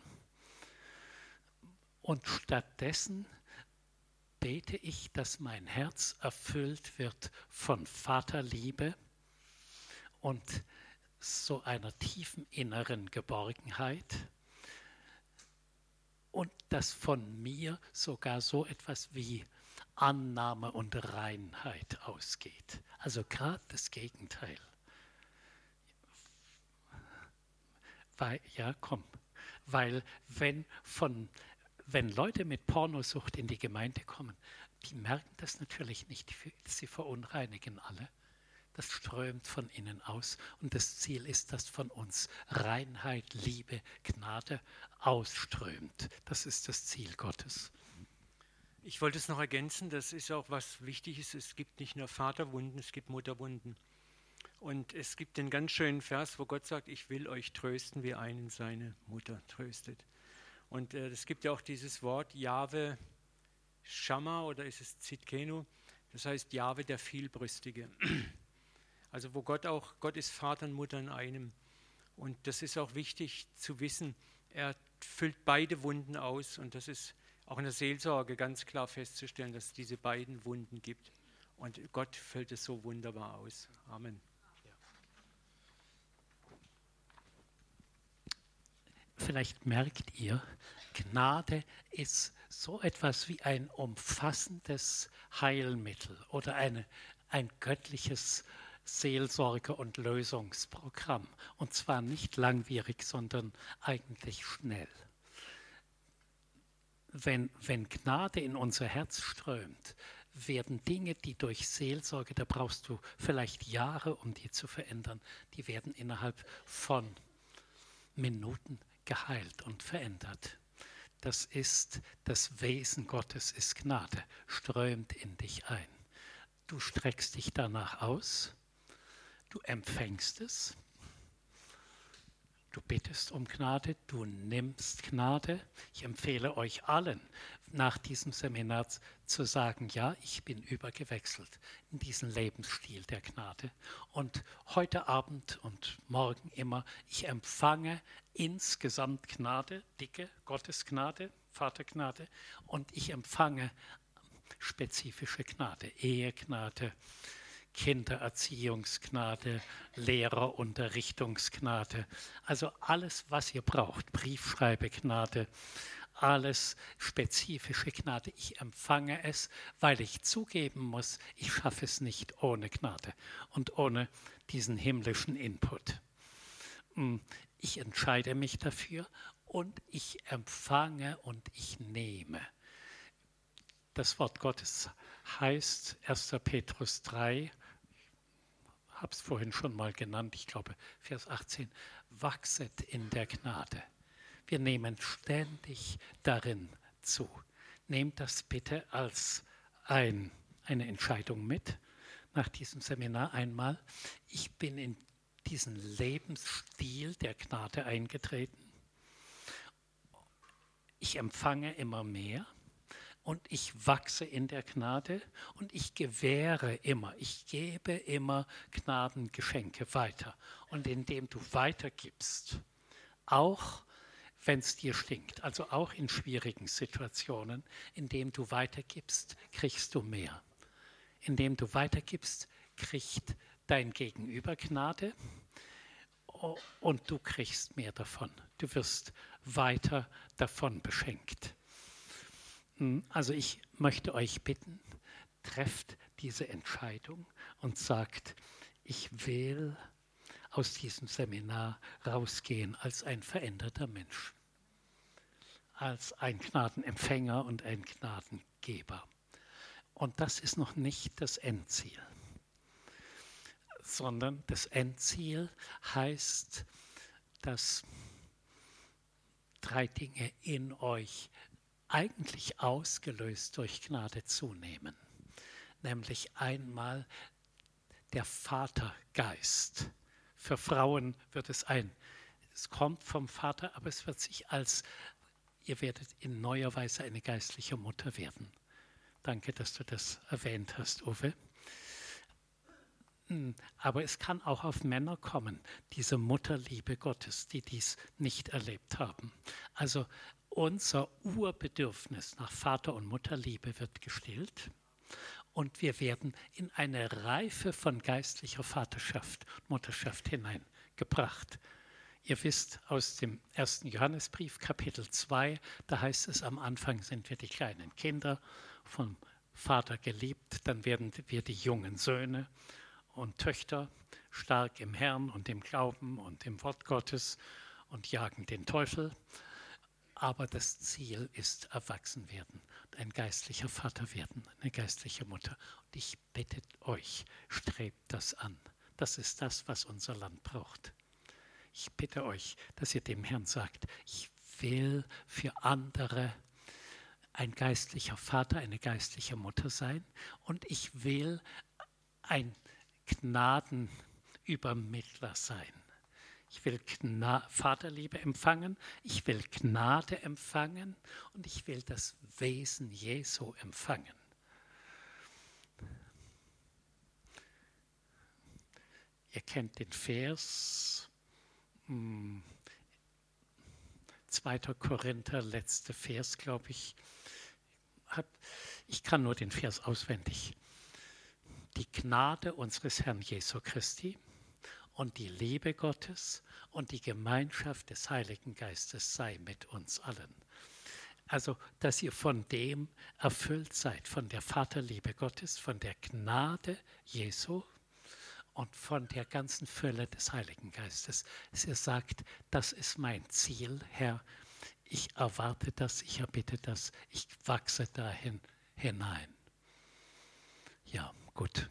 S1: Und stattdessen bete ich, dass mein Herz erfüllt wird von Vaterliebe und so einer tiefen inneren Geborgenheit und dass von mir sogar so etwas wie Annahme und Reinheit ausgeht. Also gerade das Gegenteil. Weil, ja, komm. Weil wenn, von, wenn Leute mit Pornosucht in die Gemeinde kommen, die merken das natürlich nicht, sie verunreinigen alle. Das strömt von innen aus und das Ziel ist, dass von uns Reinheit, Liebe, Gnade ausströmt. Das ist das Ziel Gottes.
S3: Ich wollte es noch ergänzen, das ist auch was Wichtiges. Es gibt nicht nur Vaterwunden, es gibt Mutterwunden. Und es gibt den ganz schönen Vers, wo Gott sagt, ich will euch trösten, wie einen seine Mutter tröstet. Und äh, es gibt ja auch dieses Wort Jahwe Shama oder ist es Zitkenu, das heißt Jahwe der Vielbrüstige. Also wo Gott auch, Gott ist Vater und Mutter in einem. Und das ist auch wichtig zu wissen. Er füllt beide Wunden aus und das ist auch in der Seelsorge ganz klar festzustellen, dass es diese beiden Wunden gibt. Und Gott füllt es so wunderbar aus. Amen.
S1: Vielleicht merkt ihr, Gnade ist so etwas wie ein umfassendes Heilmittel oder eine, ein göttliches Seelsorge- und Lösungsprogramm. Und zwar nicht langwierig, sondern eigentlich schnell. Wenn, wenn Gnade in unser Herz strömt, werden Dinge, die durch Seelsorge, da brauchst du vielleicht Jahre, um die zu verändern, die werden innerhalb von Minuten geheilt und verändert. Das ist das Wesen Gottes, ist Gnade, strömt in dich ein. Du streckst dich danach aus Du empfängst es. Du bittest um Gnade, du nimmst Gnade. Ich empfehle euch allen, nach diesem Seminar zu sagen, ja, ich bin übergewechselt in diesen Lebensstil der Gnade. Und heute Abend und morgen immer, ich empfange insgesamt Gnade, dicke Gottesgnade, Vatergnade, und ich empfange spezifische Gnade, Ehegnade, Kindererziehungsgnade, Lehrerunterrichtungsgnade. Also alles, was ihr braucht, Briefschreibegnade, alles spezifische Gnade. Ich empfange es, weil ich zugeben muss, ich schaffe es nicht ohne Gnade und ohne diesen himmlischen Input. Hm, ich entscheide mich dafür und ich empfange und ich nehme. Das Wort Gottes heißt 1. Petrus 3, habe es vorhin schon mal genannt, ich glaube Vers 18, wachset in der Gnade. Wir nehmen ständig darin zu. Nehmt das bitte als ein, eine Entscheidung mit nach diesem Seminar einmal. Ich bin in diesen Lebensstil der Gnade eingetreten. Ich empfange immer mehr und ich wachse in der Gnade und ich gewähre immer, ich gebe immer Gnadengeschenke weiter. Und indem du weitergibst, auch wenn es dir stinkt, also auch in schwierigen Situationen, indem du weitergibst, kriegst du mehr. Indem du weitergibst, kriegt dein Gegenüber Gnade und du kriegst mehr davon. Du wirst weiter davon beschenkt. Hm, also ich möchte euch bitten, trefft diese Entscheidung und sagt, ich will aus diesem Seminar rausgehen als ein veränderter Mensch. als ein Gnadenempfänger und ein Gnadengeber. Und das ist noch nicht das Endziel, sondern das Endziel heißt, dass drei Dinge in euch eigentlich ausgelöst durch Gnade zunehmen. Nämlich einmal der Vatergeist. Für Frauen wird es ein, es kommt vom Vater, aber es wird sich als, ihr werdet in neuer Weise eine geistliche Mutter werden. Danke, dass du das erwähnt hast, Uwe. Hm, aber es kann auch auf Männer kommen, diese Mutterliebe Gottes, die dies nicht erlebt haben. Also unser Urbedürfnis nach Vater- und Mutterliebe wird gestillt und wir werden in eine Reife von geistlicher Vaterschaft Mutterschaft hineingebracht. Ihr wisst aus dem ersten Johannesbrief, Kapitel 2, da heißt es, am Anfang sind wir die kleinen Kinder, vom Vater geliebt, dann werden wir die jungen Söhne und Töchter, stark im Herrn und im Glauben und im Wort Gottes und jagen den Teufel. Aber das Ziel ist erwachsen werden, ein geistlicher Vater werden, eine geistliche Mutter. Und ich bitte euch, strebt das an. Das ist das, was unser Land braucht. Ich bitte euch, dass ihr dem Herrn sagt, ich will für andere ein geistlicher Vater, eine geistliche Mutter sein und ich will ein Gnadenübermittler sein. Ich will Gna Vaterliebe empfangen, ich will Gnade empfangen und ich will das Wesen Jesu empfangen. Ihr kennt den Vers, 2. Hm, Korinther, letzte Vers, glaube ich. Ich kann nur den Vers auswendig. Die Gnade unseres Herrn Jesu Christi und die Liebe Gottes und die Gemeinschaft des Heiligen Geistes sei mit uns allen. Also, dass ihr von dem erfüllt seid, von der Vaterliebe Gottes, von der Gnade Jesu und von der ganzen Fülle des Heiligen Geistes. Ihr sagt, das ist mein Ziel, Herr. Ich erwarte das, ich erbitte das, ich wachse dahin hinein. Ja, gut.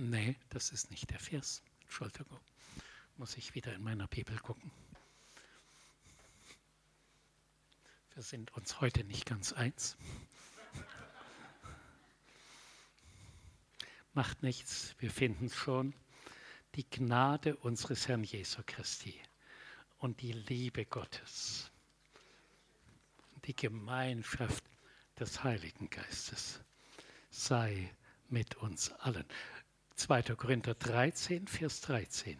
S1: Nee, das ist nicht der Vers. Entschuldigung. Muss ich wieder in meiner Bibel gucken. Wir sind uns heute nicht ganz eins. Macht nichts, wir finden es schon. Die Gnade unseres Herrn Jesu Christi und die Liebe Gottes, die Gemeinschaft des Heiligen Geistes sei mit uns allen. 2. Korinther 13, Vers 13.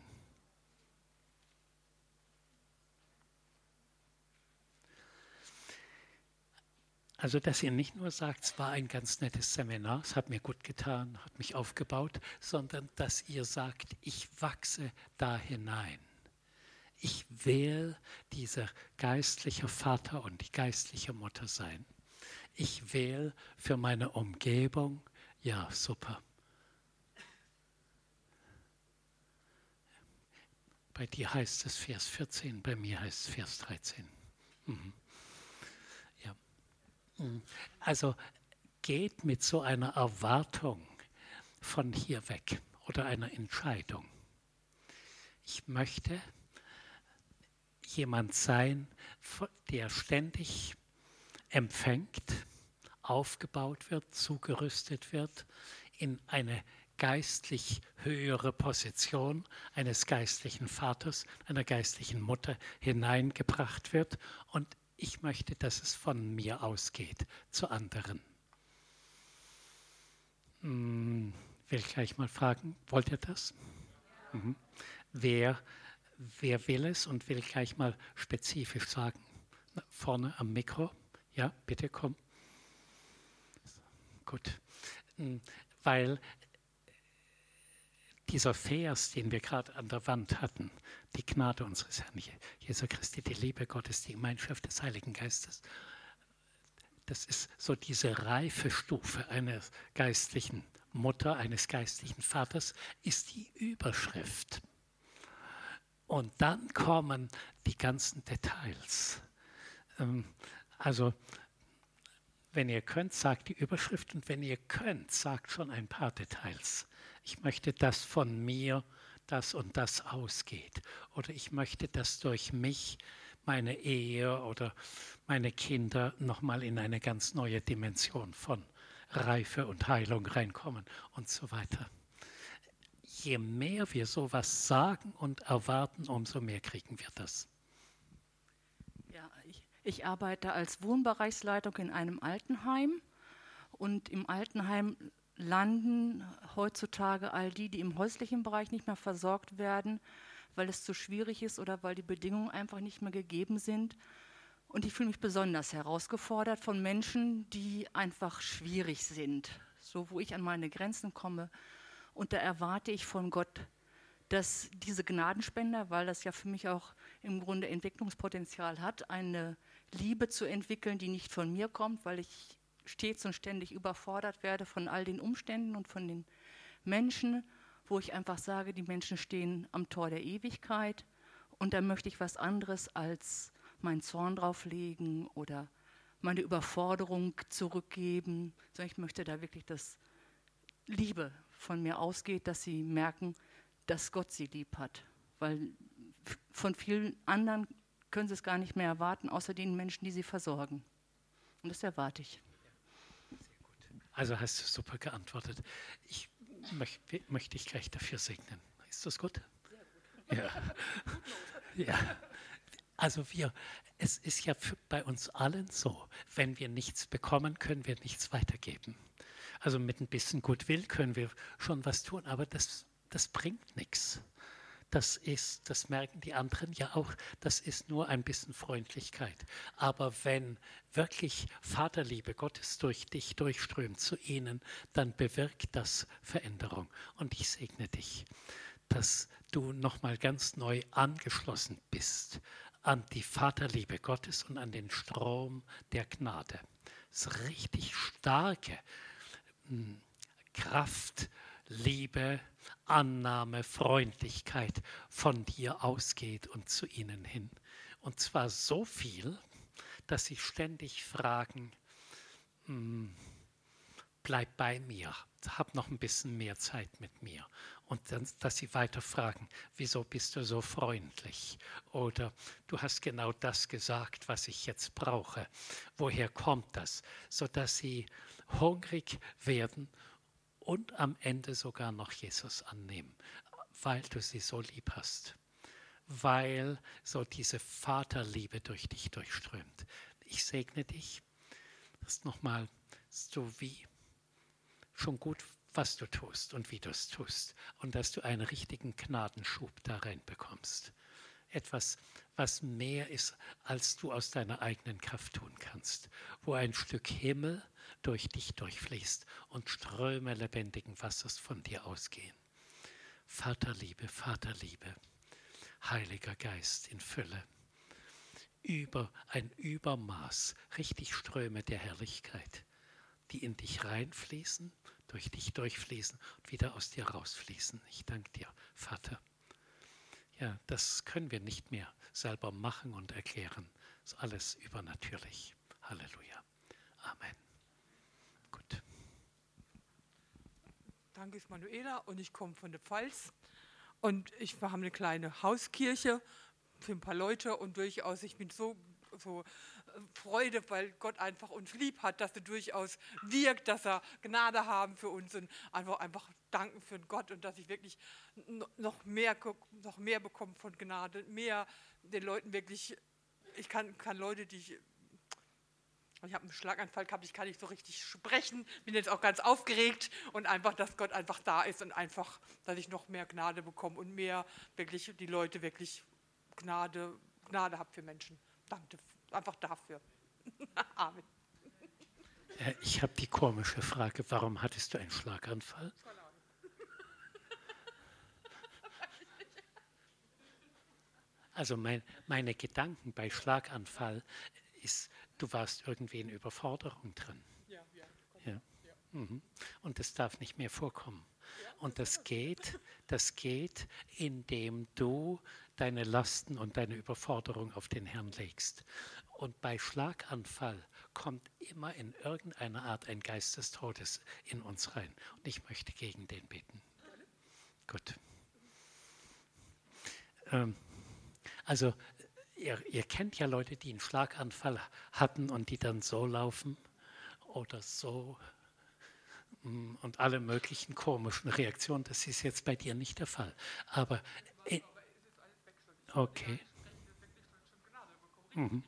S1: Also, dass ihr nicht nur sagt, es war ein ganz nettes Seminar, es hat mir gut getan, hat mich aufgebaut, sondern dass ihr sagt, ich wachse da hinein. Ich will dieser geistliche Vater und die geistliche Mutter sein. Ich will für meine Umgebung, ja, super, Bei dir heißt es Vers 14, bei mir heißt es Vers 13. Mhm. Ja. Mhm. Also geht mit so einer Erwartung von hier weg oder einer Entscheidung. Ich möchte jemand sein, der ständig empfängt, aufgebaut wird, zugerüstet wird, in eine geistlich höhere Position eines geistlichen Vaters, einer geistlichen Mutter hineingebracht wird. Und ich möchte, dass es von mir ausgeht zu anderen. Hm, will ich gleich mal fragen, wollt ihr das? Mhm. Wer, wer will es und will gleich mal spezifisch sagen? vorne am Mikro. Ja, bitte komm. Gut. Hm, weil dieser Vers, den wir gerade an der Wand hatten, die Gnade unseres Herrn Jesu Christi, die Liebe Gottes, die Gemeinschaft des Heiligen Geistes, das ist so diese reife Stufe einer geistlichen Mutter, eines geistlichen Vaters, ist die Überschrift. Und dann kommen die ganzen Details. Ähm, also, wenn ihr könnt, sagt die Überschrift und wenn ihr könnt, sagt schon ein paar Details. Ich möchte, dass von mir das und das ausgeht. Oder ich möchte, dass durch mich meine Ehe oder meine Kinder nochmal in eine ganz neue Dimension von Reife und Heilung reinkommen und so weiter. Je mehr wir sowas sagen und erwarten, umso mehr kriegen wir das.
S4: Ja, ich, ich arbeite als Wohnbereichsleitung in einem Altenheim und im Altenheim landen heutzutage all die, die im häuslichen Bereich nicht mehr versorgt werden, weil es zu schwierig ist oder weil die Bedingungen einfach nicht mehr gegeben sind. Und ich fühle mich besonders herausgefordert von Menschen, die einfach schwierig sind, so wo ich an meine Grenzen komme. Und da erwarte ich von Gott, dass diese Gnadenspender, weil das ja für mich auch im Grunde Entwicklungspotenzial hat, eine Liebe zu entwickeln, die nicht von mir kommt, weil ich stets und ständig überfordert werde von all den Umständen und von den Menschen, wo ich einfach sage, die Menschen stehen am Tor der Ewigkeit und da möchte ich was anderes als meinen Zorn drauflegen oder meine Überforderung zurückgeben, sondern ich möchte da wirklich, dass Liebe von mir ausgeht, dass sie merken, dass Gott sie lieb hat. Weil von vielen anderen können sie es gar nicht mehr erwarten, außer den Menschen, die sie versorgen. Und das erwarte ich.
S1: Also hast du super geantwortet. Ich möchte, möchte ich gleich dafür segnen. Ist das gut? Sehr gut. Ja. ja. Also wir, es ist ja bei uns allen so, wenn wir nichts bekommen, können wir nichts weitergeben. Also mit ein bisschen Gutwill können wir schon was tun, aber das, das bringt nichts. Das ist, das merken die anderen ja auch, das ist nur ein bisschen Freundlichkeit. Aber wenn wirklich Vaterliebe Gottes durch dich durchströmt zu ihnen, dann bewirkt das Veränderung. Und ich segne dich, dass du nochmal ganz neu angeschlossen bist an die Vaterliebe Gottes und an den Strom der Gnade. Das ist richtig starke hm, Kraft, Liebe, Annahme, Freundlichkeit von dir ausgeht und zu ihnen hin. Und zwar so viel, dass sie ständig fragen, hm, bleib bei mir, hab noch ein bisschen mehr Zeit mit mir. Und dann, dass sie weiter fragen, wieso bist du so freundlich? Oder du hast genau das gesagt, was ich jetzt brauche. Woher kommt das? Sodass sie hungrig werden und am Ende sogar noch Jesus annehmen, weil du sie so lieb hast. Weil so diese Vaterliebe durch dich durchströmt. Ich segne dich, dass nochmal so wie schon gut, was du tust und wie du es tust. Und dass du einen richtigen Gnadenschub da reinbekommst. Etwas, was mehr ist, als du aus deiner eigenen Kraft tun kannst. Wo ein Stück Himmel durch dich durchfließt und Ströme lebendigen Wassers von dir ausgehen. Vaterliebe, Vaterliebe, Heiliger Geist in Fülle. Über ein Übermaß, richtig Ströme der Herrlichkeit die in dich reinfließen, durch dich durchfließen und wieder aus dir rausfließen. Ich danke dir, Vater. Ja, das können wir nicht mehr selber machen und erklären. Das ist alles übernatürlich. Halleluja. Amen.
S5: Danke, ist Manuela und ich komme von der Pfalz. Und ich, wir haben eine kleine Hauskirche für ein paar Leute. Und durchaus, ich bin so, so Freude, weil Gott einfach uns lieb hat, dass er durchaus wirkt, dass er Gnade haben für uns. Und einfach, einfach danken für Gott und dass ich wirklich noch mehr, noch mehr bekomme von Gnade, mehr den Leuten wirklich, ich kann, kann Leute, die ich ich habe einen Schlaganfall gehabt, ich kann nicht so richtig sprechen, bin jetzt auch ganz aufgeregt und einfach, dass Gott einfach da ist und einfach, dass ich noch mehr Gnade bekomme und mehr wirklich die Leute wirklich Gnade, Gnade habe für Menschen. Danke einfach dafür. Amen.
S1: Ich habe die komische Frage, warum hattest du einen Schlaganfall? Also mein, meine Gedanken bei Schlaganfall ist, du warst irgendwie in Überforderung drin. Ja, ja. ja. Mhm. Und das darf nicht mehr vorkommen. Und das geht, das geht, indem du deine Lasten und deine Überforderung auf den Herrn legst. Und bei Schlaganfall kommt immer in irgendeiner Art ein Geist des Todes in uns rein. Und ich möchte gegen den beten. Gut. Ähm, also ihr, ihr kennt ja Leute, die einen Schlaganfall hatten und die dann so laufen oder so mm, und alle möglichen komischen Reaktionen. Das ist jetzt bei dir nicht der Fall. Aber okay. Mhm.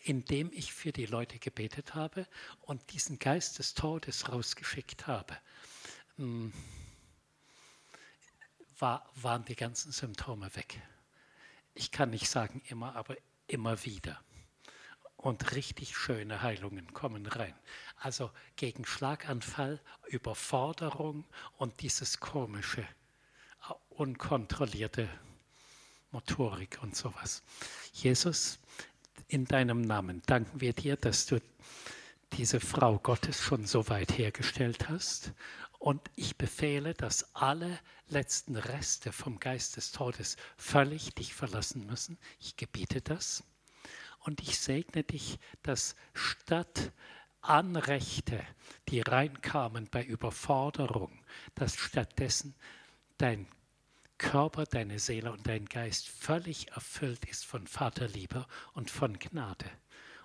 S1: Indem ich für die Leute gebetet habe und diesen Geist des Todes rausgeschickt habe, mm, war, waren die ganzen Symptome weg. Ich kann nicht sagen immer, aber immer wieder. Und richtig schöne Heilungen kommen rein. Also gegen Schlaganfall, Überforderung und dieses komische, unkontrollierte Motorik und sowas. Jesus, in deinem Namen danken wir dir, dass du diese Frau Gottes schon so weit hergestellt hast und ich befehle, dass alle letzten Reste vom Geist des Todes völlig dich verlassen müssen. Ich gebiete das. Und ich segne dich, dass statt Anrechte, die reinkamen bei Überforderung, dass stattdessen dein Körper, deine Seele und dein Geist völlig erfüllt ist von Vaterliebe und von Gnade.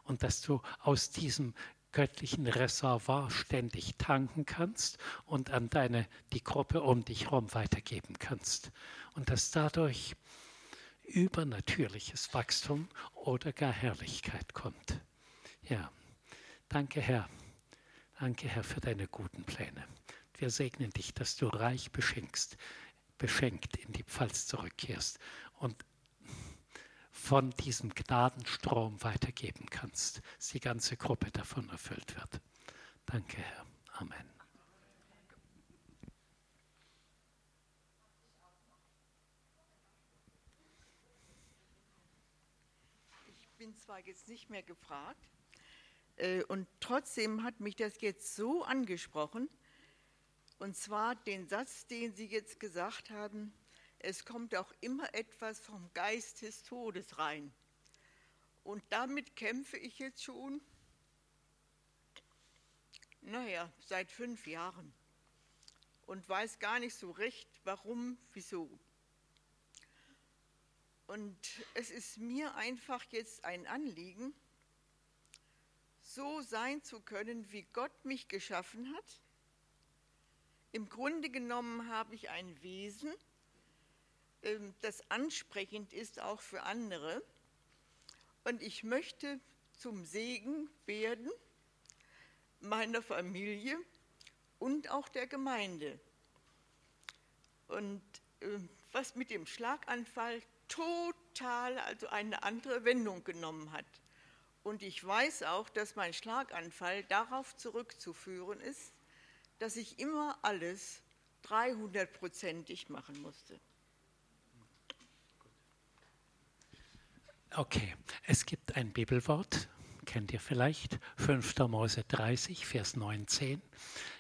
S1: Und dass du aus diesem göttlichen Reservoir ständig tanken kannst und an deine, die Gruppe um dich herum weitergeben kannst. Und dass dadurch übernatürliches Wachstum oder gar Herrlichkeit kommt. Ja, danke Herr. Danke Herr für deine guten Pläne. Wir segnen dich, dass du reich beschenkst, beschenkt in die Pfalz zurückkehrst und von diesem Gnadenstrom weitergeben kannst, dass die ganze Gruppe davon erfüllt wird. Danke, Herr. Amen.
S6: Ich bin zwar jetzt nicht mehr gefragt, äh, und trotzdem hat mich das jetzt so angesprochen, und zwar den Satz, den Sie jetzt gesagt haben, es kommt auch immer etwas vom Geist des Todes rein. Und damit kämpfe ich jetzt schon, naja, seit fünf Jahren und weiß gar nicht so recht, warum, wieso. Und es ist mir einfach jetzt ein Anliegen, so sein zu können, wie Gott mich geschaffen hat. Im Grunde genommen habe ich ein Wesen, das ansprechend ist auch für andere. Und ich möchte zum Segen werden meiner Familie und auch der Gemeinde. Und äh, was mit dem Schlaganfall total, also eine andere Wendung genommen hat. Und ich weiß auch, dass mein Schlaganfall darauf zurückzuführen ist, dass ich immer alles 300-prozentig machen musste.
S1: Okay, es gibt ein Bibelwort, kennt ihr vielleicht, 5. Mose 30, Vers 19.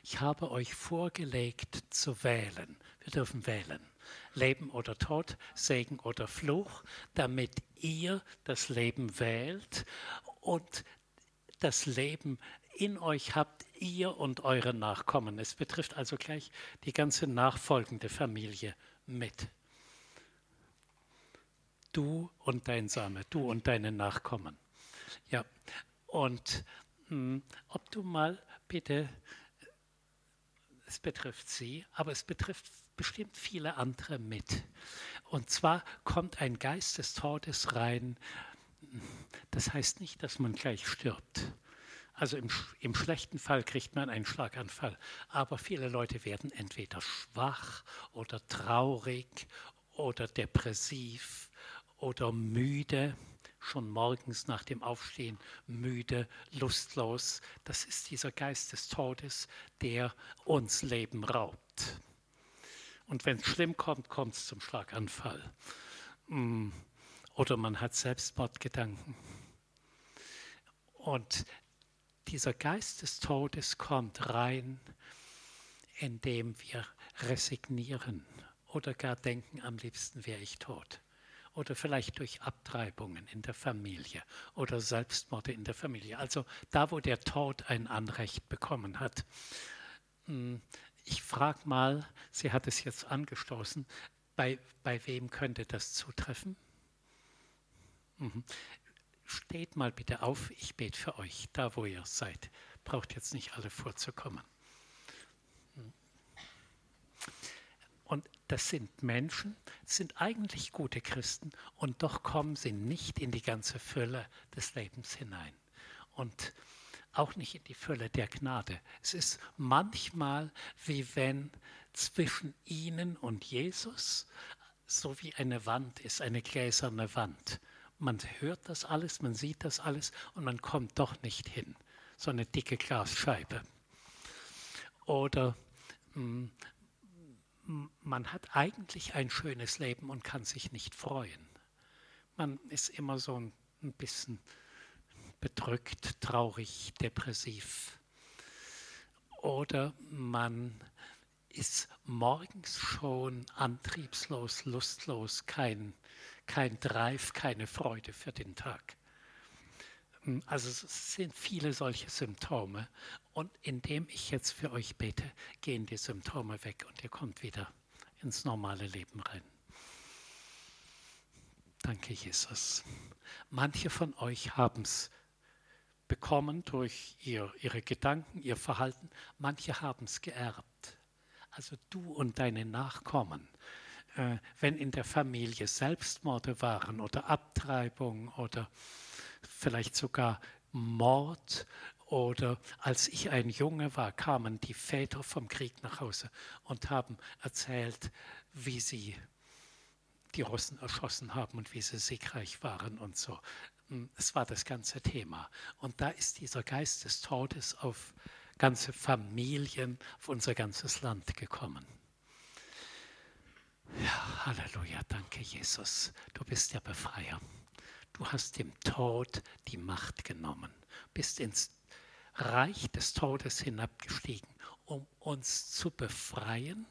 S1: Ich habe euch vorgelegt zu wählen. Wir dürfen wählen. Leben oder Tod, Segen oder Fluch, damit ihr das Leben wählt und das Leben in euch habt, ihr und eure Nachkommen. Es betrifft also gleich die ganze nachfolgende Familie mit du und dein Same, du und deine Nachkommen. Ja, und mh, hm, ob du mal bitte, es betrifft sie, aber es betrifft bestimmt viele andere mit. Und zwar kommt ein Geist des Todes rein. Das heißt nicht, dass man gleich stirbt. Also im, im, schlechten Fall kriegt man einen Schlaganfall. Aber viele Leute werden entweder schwach oder traurig oder depressiv oder müde, schon morgens nach dem Aufstehen müde, lustlos. Das ist dieser Geist des Todes, der uns Leben raubt. Und wenn es schlimm kommt, kommt es zum Schlaganfall. Mm. Oder man hat Selbstmordgedanken. Und dieser Geist des Todes kommt rein, indem wir resignieren oder gar denken, am liebsten wäre ich tot. Oder vielleicht durch Abtreibungen in der Familie oder Selbstmorde in der Familie. Also da, wo der Tod ein Anrecht bekommen hat. Hm, ich frage mal, sie hat es jetzt angestoßen, bei, bei wem könnte das zutreffen? Mhm. Steht mal bitte auf, ich bete für euch, da wo ihr seid. Braucht jetzt nicht alle vorzukommen. Hm. Und das sind Menschen, sind eigentlich gute Christen und doch kommen sie nicht in die ganze Fülle des Lebens hinein. Und auch nicht in die Fülle der Gnade. Es ist manchmal wie wenn zwischen ihnen und Jesus so wie eine Wand ist, eine gläserne Wand. Man hört das alles, man sieht das alles und man kommt doch nicht hin. So eine dicke Glasscheibe. Oder mh, mm, man hat eigentlich ein schönes Leben und kann sich nicht freuen. Man ist immer so ein, ein bisschen bedrückt, traurig, depressiv. Oder man ist morgens schon antriebslos, lustlos, kein, kein Drive, keine Freude für den Tag. Also es sind viele solche Symptome. Und indem ich jetzt für euch bete, gehen die Symptome weg und ihr kommt wieder ins normale Leben rein. Danke, Jesus. Manche von euch haben es bekommen durch ihr, ihre Gedanken, ihr Verhalten. Manche haben es geerbt. Also du und deine Nachkommen. Äh, wenn in der Familie Selbstmorde waren oder Abtreibung oder vielleicht sogar Mord oder als ich ein Junge war, kamen die Väter vom Krieg nach Hause und haben erzählt, wie sie die Russen erschossen haben und wie sie siegreich waren und so. Es war das ganze Thema. Und da ist dieser Geist des Todes auf ganze Familien, auf unser ganzes Land gekommen. Ja, Halleluja, danke Jesus. Du bist der Befreier. Du hast dem Tod die Macht genommen, bist ins Reich des Todes hinabgestiegen, um uns zu befreien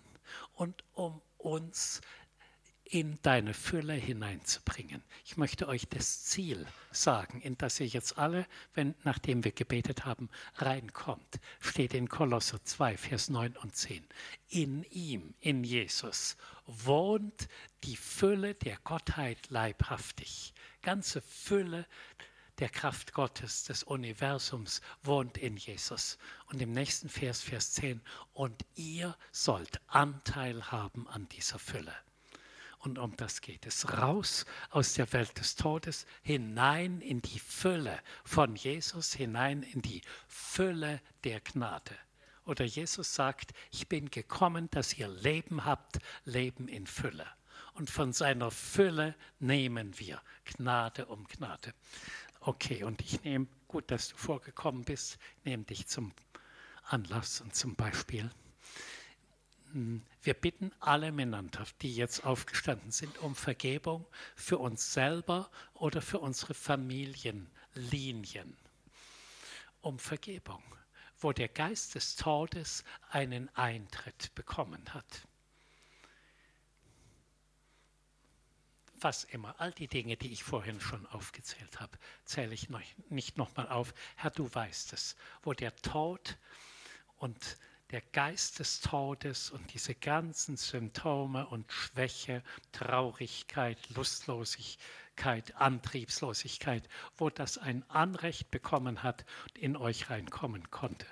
S1: und um uns in deine Fülle hineinzubringen. Ich möchte euch das Ziel sagen, in das ihr jetzt alle, wenn, nachdem wir gebetet haben, reinkommt. Steht in Kolosser 2, Vers 9 und 10. In ihm, in Jesus, wohnt die Fülle der Gottheit leibhaftig. Ganze Fülle der Kraft Gottes, des Universums wohnt in Jesus. Und im nächsten Vers, Vers 10, und ihr sollt Anteil haben an dieser Fülle. Und um das geht es. Raus aus der Welt des Todes, hinein in die Fülle von Jesus, hinein in die Fülle der Gnade. Oder Jesus sagt, ich bin gekommen, dass ihr Leben habt, Leben in Fülle. Und von seiner Fülle nehmen wir Gnade um Gnade. Okay, und ich nehme, gut, dass du vorgekommen bist, nehme dich zum Anlass und zum Beispiel. Wir bitten alle Männer, die jetzt aufgestanden sind, um Vergebung für uns selber oder für unsere Familienlinien. Um Vergebung, wo der Geist des Todes einen Eintritt bekommen hat. Was immer, all die Dinge, die ich vorhin schon aufgezählt habe, zähle ich noch, nicht nochmal auf. Herr, du weißt es, wo der Tod und der Geist des Todes und diese ganzen Symptome und Schwäche, Traurigkeit, Lustlosigkeit, Antriebslosigkeit, wo das ein Anrecht bekommen hat und in euch reinkommen konnte.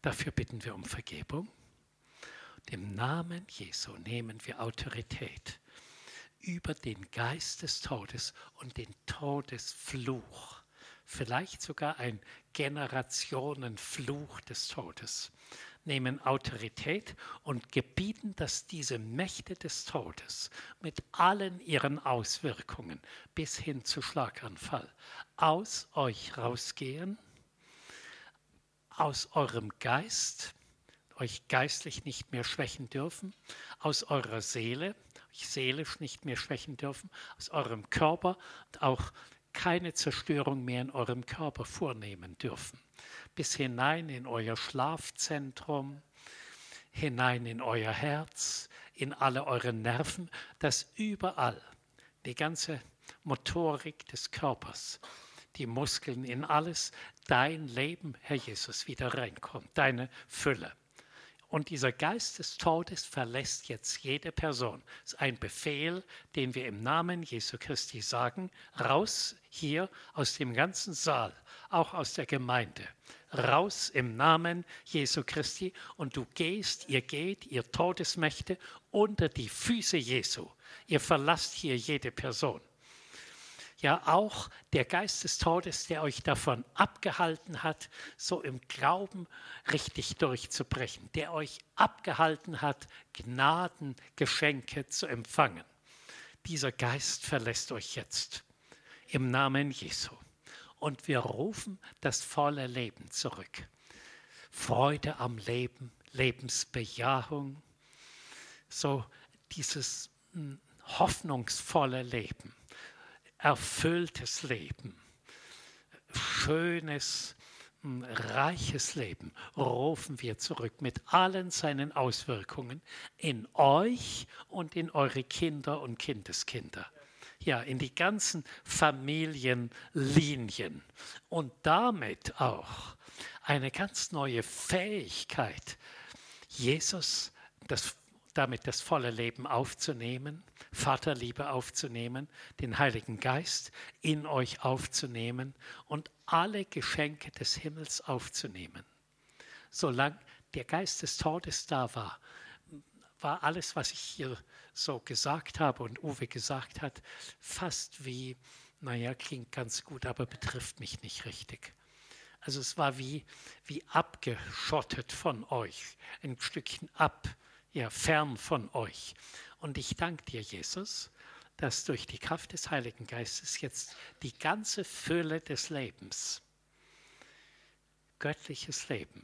S1: Dafür bitten wir um Vergebung. Im Namen Jesu nehmen wir Autorität über den Geist des Todes und den Todesfluch. Vielleicht sogar ein Generationenfluch des Todes nehmen Autorität und gebieten, dass diese Mächte des Todes mit allen ihren Auswirkungen bis hin zu Schlaganfall aus euch rausgehen, aus eurem Geist, euch geistlich nicht mehr schwächen dürfen, aus eurer Seele, euch seelisch nicht mehr schwächen dürfen, aus eurem Körper und auch keine Zerstörung mehr in eurem Körper vornehmen dürfen bis hinein in euer Schlafzentrum, hinein in euer Herz, in alle eure Nerven, dass überall die ganze Motorik des Körpers, die Muskeln, in alles dein Leben, Herr Jesus, wieder reinkommt, deine Fülle. Und dieser Geist des Todes verlässt jetzt jede Person. Das ist ein Befehl, den wir im Namen Jesu Christi sagen. Raus hier aus dem ganzen Saal, auch aus der Gemeinde. Raus im Namen Jesu Christi. Und du gehst, ihr geht, ihr Todesmächte, unter die Füße Jesu. Ihr verlasst hier jede Person ja auch der Geist des Todes, der euch davon abgehalten hat, so im Glauben richtig durchzubrechen, der euch abgehalten hat, Gnadengeschenke zu empfangen. Dieser Geist verlässt euch jetzt im Namen Jesu. Und wir rufen das volle Leben zurück. Freude am Leben, Lebensbejahung, so dieses hm, hoffnungsvolle Leben erfülltes Leben, schönes, hm, reiches Leben rufen wir zurück mit allen seinen Auswirkungen in euch und in eure Kinder und Kindeskinder. Ja, in die ganzen Familienlinien und damit auch eine ganz neue Fähigkeit, Jesus das damit das volle Leben aufzunehmen, Vaterliebe aufzunehmen, den Heiligen Geist in euch aufzunehmen und alle Geschenke des Himmels aufzunehmen. Solange der Geist des Todes da war, war alles, was ich hier so gesagt habe und Uwe gesagt hat, fast wie, naja, klingt ganz gut, aber betrifft mich nicht richtig. Also es war wie, wie abgeschottet von euch, ein Stückchen ab ja, fern von euch. Und ich danke dir, Jesus, dass durch die Kraft des Heiligen Geistes jetzt die ganze Fülle des Lebens, göttliches Leben,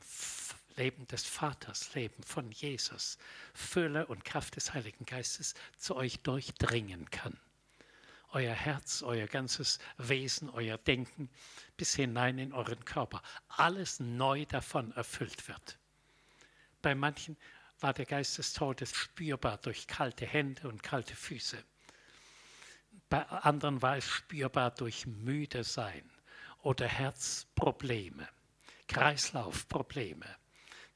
S1: Leben des Vaters, Leben von Jesus, Fülle und Kraft des Heiligen Geistes zu euch durchdringen kann. Euer Herz, euer ganzes Wesen, euer Denken bis hinein in euren Körper, alles neu davon erfüllt wird. Bei manchen war der Geist des Todes spürbar durch kalte Hände und kalte Füße. Bei anderen war es spürbar durch müde sein oder Herzprobleme, Kreislaufprobleme,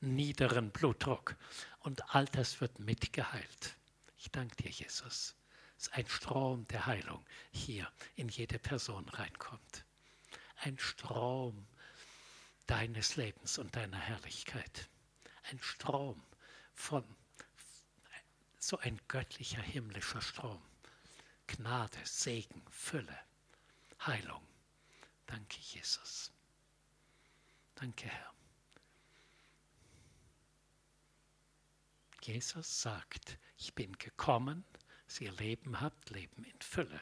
S1: niederen Blutdruck. Und all das wird mitgeheilt. Ich danke dir, Jesus. Es ist ein Strom der Heilung hier in jede Person reinkommt. Ein Strom deines Lebens und deiner Herrlichkeit. Ein Strom von so ein göttlicher himmlischer Strom. Gnade, Segen, Fülle, Heilung. Danke, Jesus. Danke, Herr. Jesus sagt, ich bin gekommen, dass ihr Leben habt, Leben in Fülle.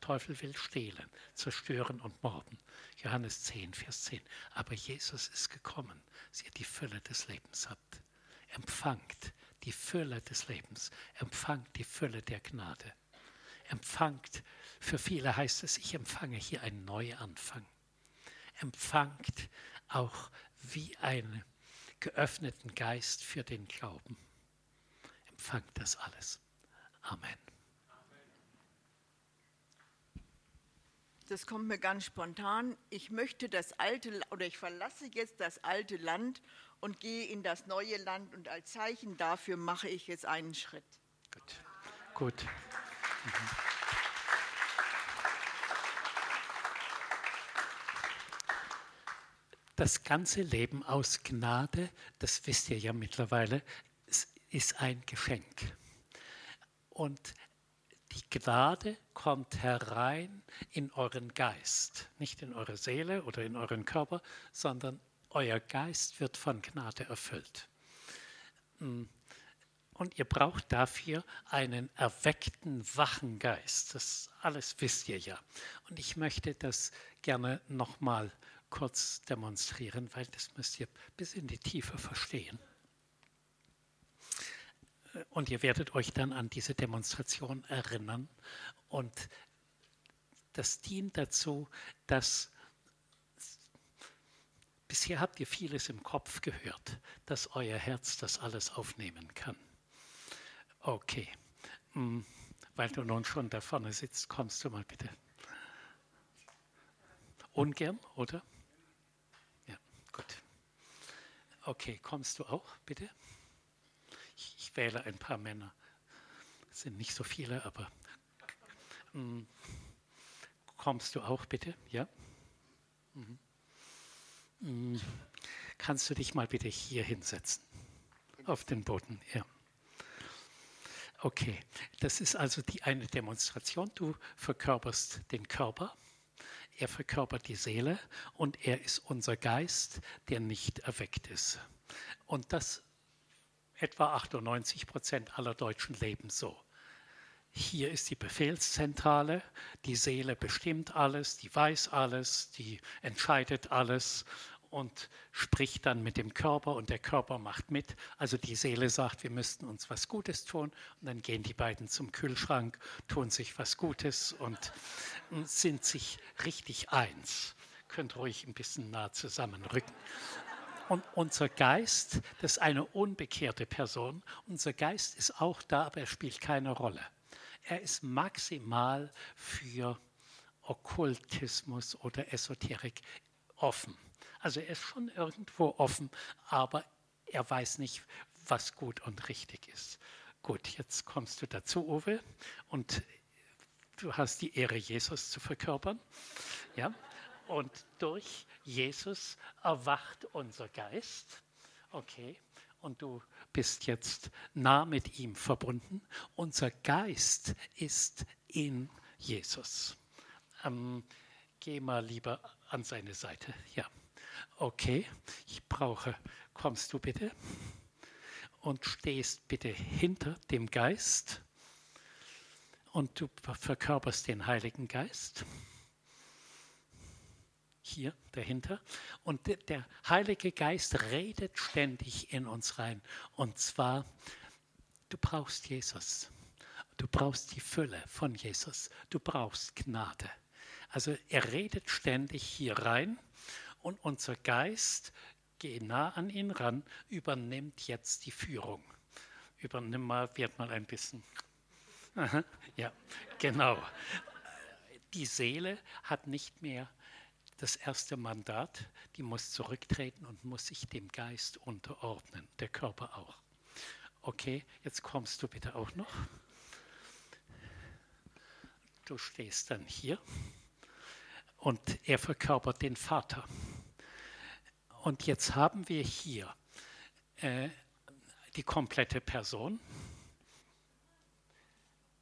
S1: Teufel will stehlen, zerstören und morden. Johannes 10, Vers 10. Aber Jesus ist gekommen, dass ihr die Fülle des Lebens habt empfangt die Fülle des Lebens, empfangt die Fülle der Gnade. Empfangt, für viele heißt es, ich empfange hier einen Neuanfang. Empfangt auch wie einen geöffneten Geist für den Glauben. Empfangt das alles. Amen.
S6: Das kommt mir ganz spontan. Ich möchte das alte, oder ich verlasse jetzt das alte Land und gehe in das neue Land und als Zeichen dafür mache ich jetzt einen Schritt.
S1: Gut. Gut. Mhm. Das ganze Leben aus Gnade, das wisst ihr ja mittlerweile, ist ein Geschenk. Und die Gnade kommt herein in euren Geist, nicht in eure Seele oder in euren Körper, sondern euer Geist wird von Gnade erfüllt. Mm. Und ihr braucht dafür einen erweckten, wachen Geist. Das alles wisst ihr ja. Und ich möchte das gerne nochmal kurz demonstrieren, weil das müsst ihr bis in die Tiefe verstehen. Und ihr werdet euch dann an diese Demonstration erinnern. Und das dient dazu, dass Bisher habt ihr vieles im Kopf gehört, dass euer Herz das alles aufnehmen kann. Okay, hm, weil du nun schon da vorne sitzt, kommst du mal bitte Ungern, oder? Ja, gut. Okay, kommst du auch, bitte? Ich, ich wähle ein paar Männer. Es sind nicht so viele, aber mm, kommst du auch, bitte? Ja? Mhm. Mm, kannst du dich mal bitte hier hinsetzen? Auf den Boden, ja. Okay, das ist also die eine Demonstration. Du verkörperst den Körper, er verkörpert die Seele und er ist unser Geist, der nicht erweckt ist. Und das etwa 98 Prozent aller Deutschen leben so. Hier ist die Befehlszentrale, die Seele bestimmt alles, die weiß alles, die entscheidet alles und spricht dann mit dem Körper und der Körper macht mit. Also die Seele sagt, wir müssten uns was Gutes tun und dann gehen die beiden zum Kühlschrank, tun sich was Gutes und sind sich richtig eins. Könnt ruhig ein bisschen nah zusammenrücken. Und unser Geist, das ist eine unbekehrte Person, unser Geist ist auch da, aber er spielt keine Rolle. Er ist maximal für Okkultismus oder Esoterik offen. Also er ist schon irgendwo offen, aber er weiß nicht, was gut und richtig ist. Gut, jetzt kommst du dazu, Uwe, und du hast die Ehre, Jesus zu verkörpern. Ja? Und durch Jesus erwacht unser Geist. Okay, und du bist jetzt nah mit ihm verbunden. Unser Geist ist in Jesus. Ähm, geh mal lieber an seine Seite. Ja. Okay, ich brauche, kommst du bitte und stehst bitte hinter dem Geist und du verkörperst den Heiligen Geist. Hier dahinter. Und der Heilige Geist redet ständig in uns rein. Und zwar, du brauchst Jesus. Du brauchst die Fülle von Jesus. Du brauchst Gnade. Also er redet ständig hier rein und unser Geist, geh nah an ihn ran, übernimmt jetzt die Führung. Übernimm mal, wird mal ein bisschen. Aha, ja, genau. Die Seele hat nicht mehr das erste Mandat, die muss zurücktreten und muss sich dem Geist unterordnen, der Körper auch. Okay, jetzt kommst du bitte auch noch. Du stehst dann hier und er verkörpert den Vater. Und jetzt haben wir hier äh, die komplette Person.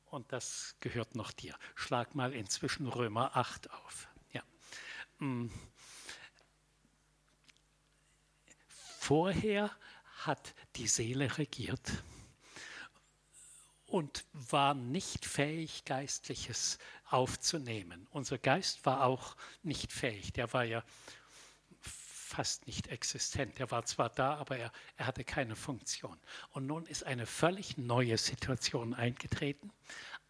S1: Und das gehört noch dir. Schlag mal inzwischen Römer 8 auf. Vorher hat die Seele regiert und war nicht fähig, Geistliches aufzunehmen. Unser Geist war auch nicht fähig. Der war ja fast nicht existent. Er war zwar da, aber er, er hatte keine Funktion. Und nun ist eine völlig neue Situation eingetreten.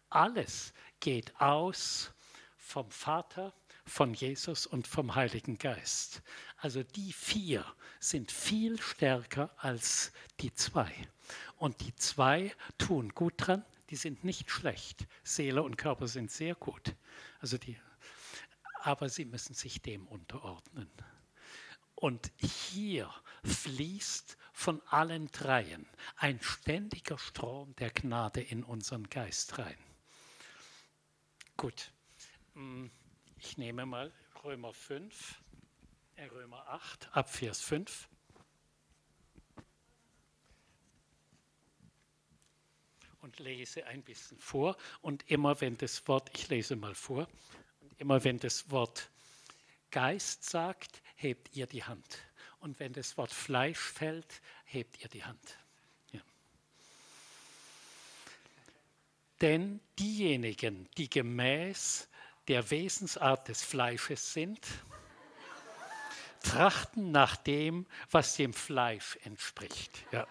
S1: Alles geht aus vom Vater, von Jesus und vom Heiligen Geist. Also die vier sind viel stärker als die zwei. Und die zwei tun gut dran, die sind nicht schlecht. Seele und Körper sind sehr gut. Also die, aber sie müssen sich dem unterordnen. Und hier fließt von allen dreien ein ständiger Strom der Gnade in unseren Geist rein. Gut, hm, ich nehme mal Römer 5, äh, Römer 8, ab Vers 5. Und lese ein bisschen vor. Und immer wenn das Wort, ich lese mal vor, und immer wenn das Wort Geist sagt, hebt ihr die Hand. Und wenn das Wort Fleisch fällt, hebt ihr die Hand. Ja. Denn diejenigen, die gemäß der Wesensart des Fleisches sind, trachten nach dem, was dem Fleisch entspricht. Ja.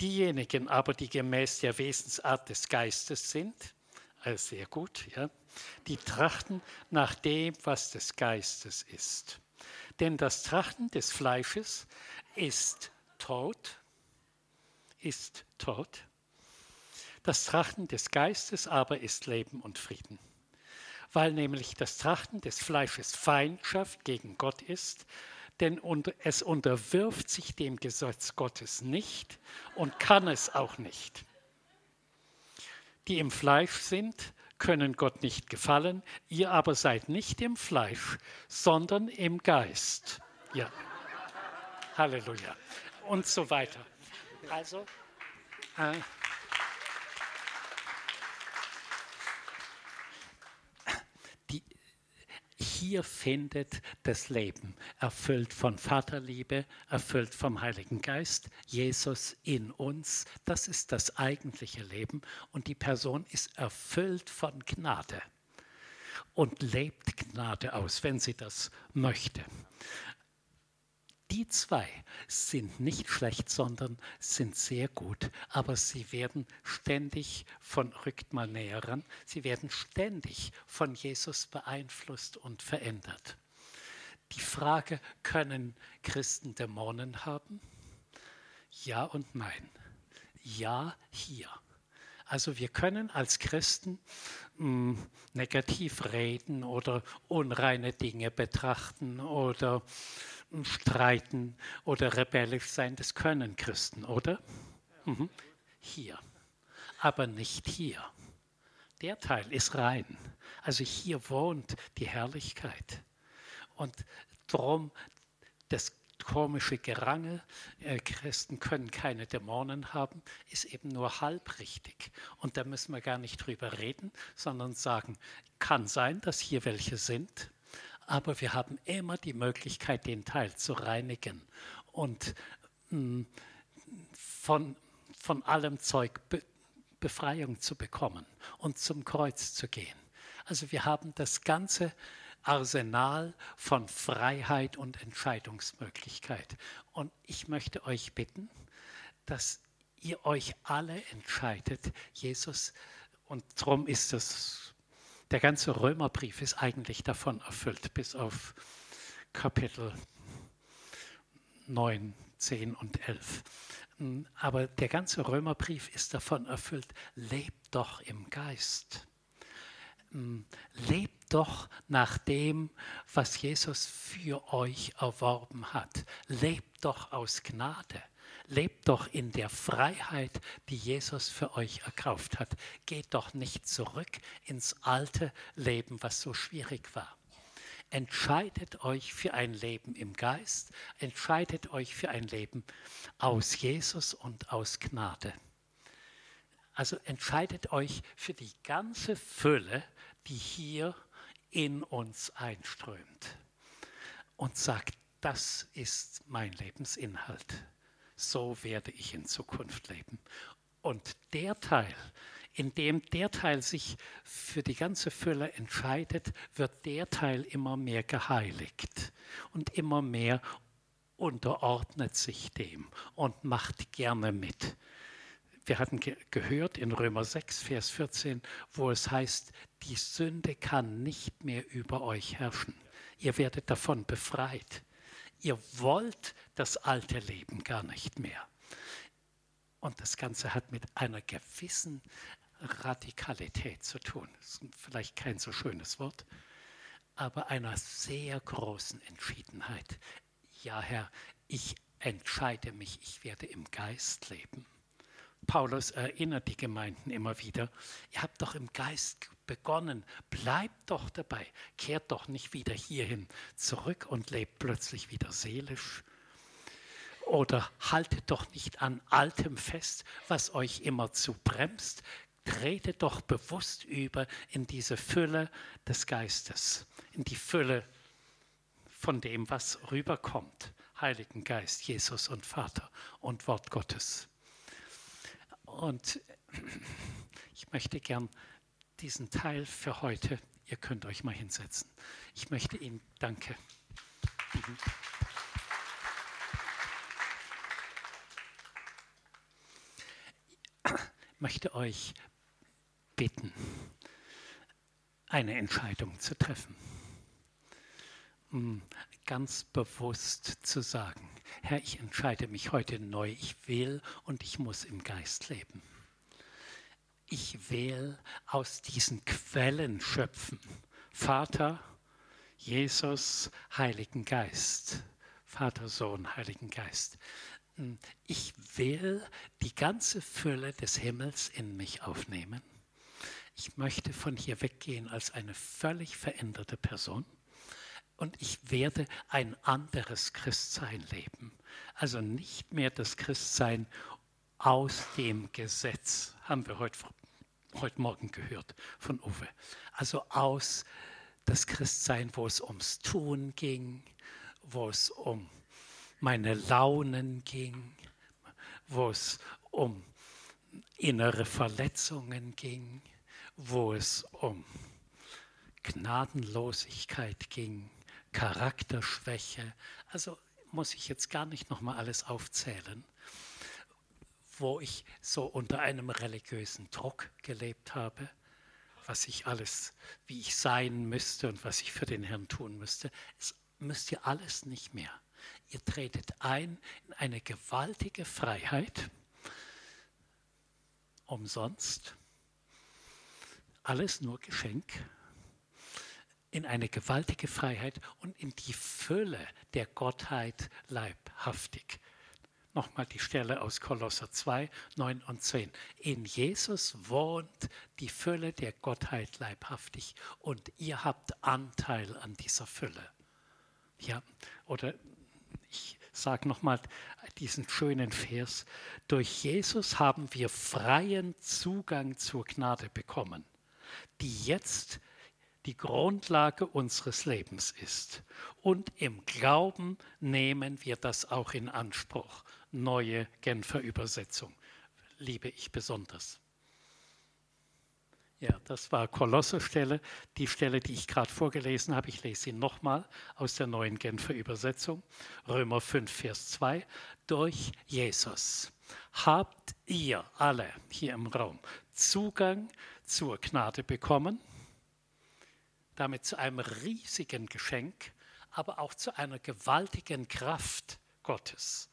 S1: Diejenigen aber, die gemäß der Wesensart des Geistes sind, also sehr gut, ja, die trachten nach dem, was des Geistes ist. Denn das Trachten des Fleisches ist Tod, ist Tod. Das Trachten des Geistes aber ist Leben und Frieden. Weil nämlich das Trachten des Fleisches Feindschaft gegen Gott ist, denn es unterwirft sich dem Gesetz Gottes nicht und kann es auch nicht. Die im Fleisch sind, können Gott nicht gefallen, ihr aber seid nicht im Fleisch, sondern im Geist. Ja. Halleluja. Und so weiter. Also, äh, hier findet das Leben, erfüllt von Vaterliebe, erfüllt vom Heiligen Geist, Jesus in uns. Das ist das eigentliche Leben und die Person ist erfüllt von Gnade und lebt Gnade aus, wenn sie das möchte. Die zwei sind nicht schlecht, sondern sind sehr gut, aber sie werden ständig von, rückt mal näher ran, sie werden ständig von Jesus beeinflusst und verändert. Die Frage, können Christen Dämonen haben? Ja und nein. Ja, hier. Also wir können als Christen mh, hm, negativ reden oder unreine Dinge betrachten oder streiten oder rebellisch sein, das können Christen, oder? Mhm. Hier. Aber nicht hier. Der Teil ist rein. Also hier wohnt die Herrlichkeit. Und darum das komische Gerangel, äh, Christen können keine Dämonen haben, ist eben nur halbrichtig. Und da müssen wir gar nicht drüber reden, sondern sagen, kann sein, dass hier welche sind, aber wir haben immer die Möglichkeit, den Teil zu reinigen und mm, von, von allem Zeug Be Befreiung zu bekommen und zum Kreuz zu gehen. Also wir haben das ganze Arsenal von Freiheit und Entscheidungsmöglichkeit. Und ich möchte euch bitten, dass ihr euch alle entscheidet, Jesus, und darum ist es der ganze Römerbrief ist eigentlich davon erfüllt, bis auf Kapitel 9, 10 und 11. Aber der ganze Römerbrief ist davon erfüllt, lebt doch im Geist. Lebt doch nach dem, was Jesus für euch erworben hat. Lebt doch aus Gnade. Lebt doch in der Freiheit, die Jesus für euch erkauft hat. Geht doch nicht zurück ins alte Leben, was so schwierig war. Entscheidet euch für ein Leben im Geist, entscheidet euch für ein Leben aus Jesus und aus Gnade. Also entscheidet euch für die ganze Fülle, die hier in uns einströmt und sagt, das ist mein Lebensinhalt so werde ich in Zukunft leben. Und der Teil, in dem der Teil sich für die ganze Fülle entscheidet, wird der Teil immer mehr geheiligt und immer mehr unterordnet sich dem und macht gerne mit. Wir hatten ge gehört in Römer 6, Vers 14, wo es heißt, die Sünde kann nicht mehr über euch herrschen. Ihr werdet davon befreit. Ihr wollt das alte Leben gar nicht mehr. Und das Ganze hat mit einer gewissen Radikalität zu tun. Das ist vielleicht kein so schönes Wort, aber einer sehr großen Entschiedenheit. Ja, Herr, ich entscheide mich, ich werde im Geist leben. Paulus erinnert die Gemeinden immer wieder, ihr habt doch im Geist begonnen, bleibt doch dabei, kehrt doch nicht wieder hierhin zurück und lebt plötzlich wieder seelisch. Oder haltet doch nicht an Altem fest, was euch immer zu bremst, tretet doch bewusst über in diese Fülle des Geistes, in die Fülle von dem, was rüberkommt. Heiligen Geist, Jesus und Vater und Wort Gottes. Und ich möchte gern diesen Teil für heute, ihr könnt euch mal hinsetzen. Ich möchte Ihnen danke. Ich möchte euch bitten, eine Entscheidung zu treffen. Ganz bewusst zu sagen, Herr, ich entscheide mich heute neu, ich will und ich muss im Geist leben. Ich will aus diesen Quellen schöpfen Vater, Jesus, Heiligen Geist. Vater, Sohn, Heiligen Geist. Ich will die ganze Fülle des Himmels in mich aufnehmen. Ich möchte von hier weggehen als eine völlig veränderte Person und ich werde ein anderes Christsein leben. Also nicht mehr das Christsein aus dem Gesetz, haben wir heute, heute Morgen gehört von Uwe. Also aus das Christsein, wo es ums Tun ging, wo es um meine Launen ging, wo es um innere Verletzungen ging, wo es um Gnadenlosigkeit ging, Charakterschwäche. Also muss ich jetzt gar nicht nochmal alles aufzählen, wo ich so unter einem religiösen Druck gelebt habe, was ich alles, wie ich sein müsste und was ich für den Herrn tun müsste. Es müsst ihr alles nicht mehr. Ihr tretet ein in eine gewaltige Freiheit, umsonst, alles nur Geschenk, in eine gewaltige Freiheit und in die Fülle der Gottheit leibhaftig. Nochmal die Stelle aus Kolosser 2, 9 und 10. In Jesus wohnt die Fülle der Gottheit leibhaftig und ihr habt Anteil an dieser Fülle. Ja, oder ich sage nochmal diesen schönen Vers. Durch Jesus haben wir freien Zugang zur Gnade bekommen, die jetzt die Grundlage unseres Lebens ist. Und im Glauben nehmen wir das auch in Anspruch. Neue Genfer Übersetzung liebe ich besonders. Ja, das war Kolosserstelle, die Stelle, die ich gerade vorgelesen habe. Ich lese sie nochmal aus der neuen Genfer Übersetzung. Römer 5, Vers 2. Durch Jesus habt ihr alle hier im Raum Zugang zur Gnade bekommen, damit zu einem riesigen Geschenk, aber auch zu einer gewaltigen Kraft Gottes,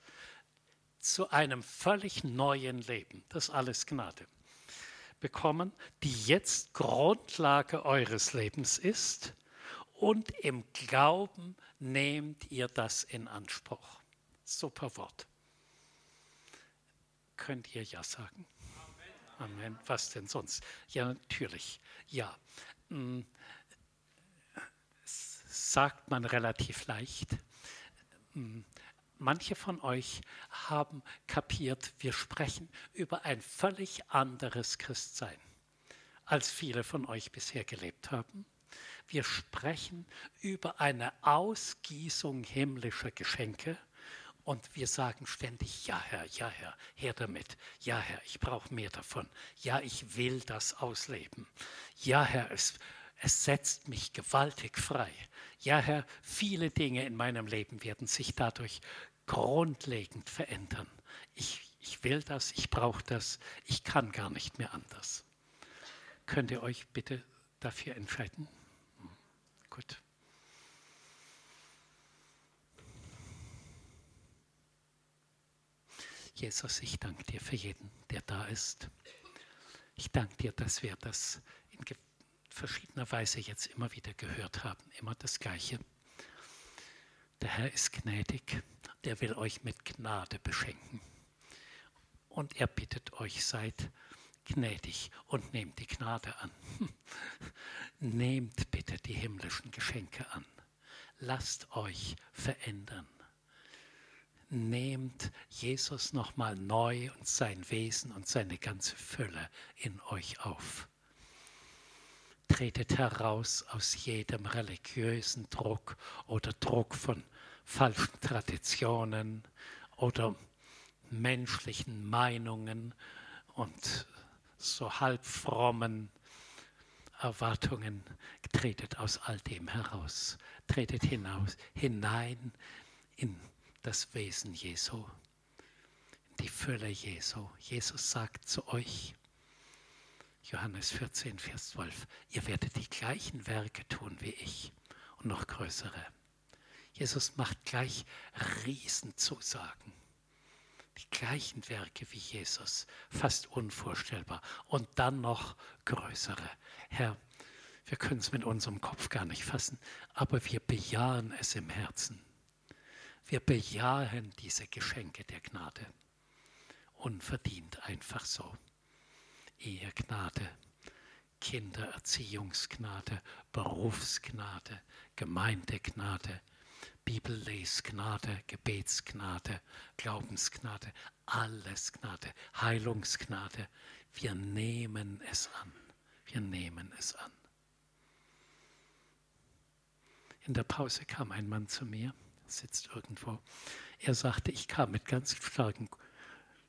S1: zu einem völlig neuen Leben. Das ist alles Gnade bekommen, die jetzt Grundlage eures Lebens ist und im Glauben nehmt ihr das in Anspruch. Super Wort. Könnt ihr ja sagen? Amen. Amen. Was denn sonst? Ja, natürlich. Ja. Sagt man relativ leicht. Hm. Manche von euch haben kapiert, wir sprechen über ein völlig anderes Christsein, als viele von euch bisher gelebt haben. Wir sprechen über eine Ausgießung himmlischer Geschenke und wir sagen ständig, ja Herr, ja Herr, her damit. Ja Herr, ich brauche mehr davon. Ja, ich will das ausleben. Ja Herr, es, es setzt mich gewaltig frei. Ja, Herr, viele Dinge in meinem Leben werden sich dadurch grundlegend verändern. Ich, ich will das, ich brauche das, ich kann gar nicht mehr anders. Könnt ihr euch bitte dafür entscheiden? Hm, gut. Jesus, ich danke dir für jeden, der da ist. Ich danke dir, dass wir das in verschiedener Weise jetzt immer wieder gehört haben, immer das Gleiche. Der Herr ist gnädig, der will euch mit Gnade beschenken. Und er bittet euch, seid gnädig und nehmt die Gnade an. nehmt bitte die himmlischen Geschenke an. Lasst euch verändern. Nehmt Jesus nochmal neu und sein Wesen und seine ganze Fülle in euch auf tretet heraus aus jedem religiösen Druck oder Druck von falschen Traditionen oder menschlichen Meinungen und so halb frommen Erwartungen. Tretet aus all dem heraus. Tretet hinaus, hinein in das Wesen Jesu, in die Fülle Jesu. Jesus sagt zu euch, Johannes 14, Vers 12, ihr werdet die gleichen Werke tun wie ich und noch größere. Jesus macht gleich Riesenzusagen. Die gleichen Werke wie Jesus, fast unvorstellbar. Und dann noch größere. Herr, Wir können es mit unserem Kopf gar nicht fassen, aber wir bejahen es im Herzen. Wir bejahen diese Geschenke der Gnade. Unverdient einfach so. Ehegnade, Kindererziehungsgnade, Berufsgnade, Gemeindegnade, Bibellesgnade, Gebetsgnade, Glaubensgnade, alles Gnade, Heilungsgnade. Wir nehmen es an. Wir nehmen es an. In der Pause kam ein Mann zu mir, sitzt irgendwo. Er sagte, ich kam mit ganz starken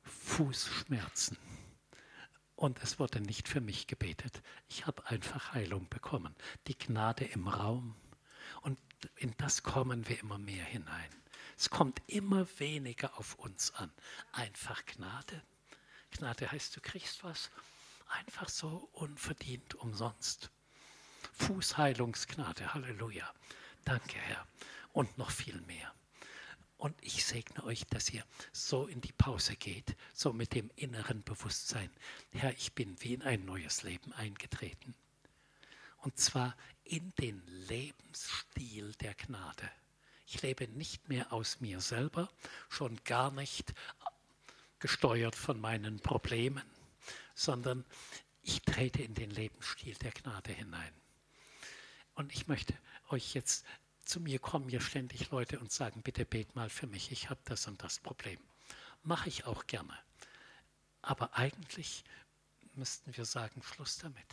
S1: Fußschmerzen. Und es wurde nicht für mich gebetet. Ich habe einfach Heilung bekommen. Die Gnade im Raum. Und in das kommen wir immer mehr hinein. Es kommt immer weniger auf uns an. Einfach Gnade. Gnade heißt, du kriegst was einfach so unverdient umsonst. Fußheilungsgnade, Halleluja. Danke, Herr. Und noch viel mehr. Und ich segne euch, dass ihr so in die Pause geht, so mit dem inneren Bewusstsein. Herr, ich bin wie in ein neues Leben eingetreten. Und zwar in den Lebensstil der Gnade. Ich lebe nicht mehr aus mir selber, schon gar nicht gesteuert von meinen Problemen, sondern ich trete in den Lebensstil der Gnade hinein. Und ich möchte euch jetzt, zu mir kommen ja ständig Leute und sagen, bitte bet mal für mich, ich habe das und das Problem. Mache ich auch gerne. Aber eigentlich müssten wir sagen, Schluss damit.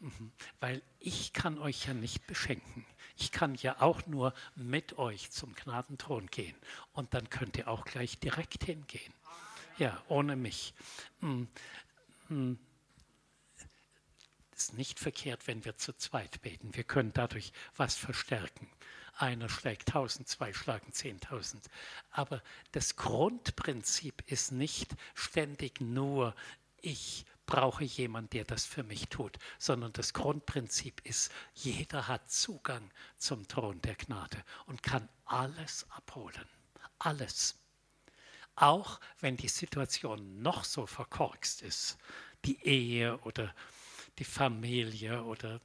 S1: Mhm. Weil ich kann euch ja nicht beschenken. Ich kann ja auch nur mit euch zum Gnadenthron gehen. Und dann könnt ihr auch gleich direkt hingehen. Ja, ohne mich. Ist nicht verkehrt, wenn wir zu zweit beten. Wir können dadurch was verstärken. Einer schlägt tausend, zwei schlagen zehntausend. Aber das Grundprinzip ist nicht ständig nur, ich brauche jemanden, der das für mich tut, sondern das Grundprinzip ist, jeder hat Zugang zum Thron der Gnade und kann alles abholen. Alles. Auch wenn die Situation noch so verkorkst ist, die Ehe oder die Familie oder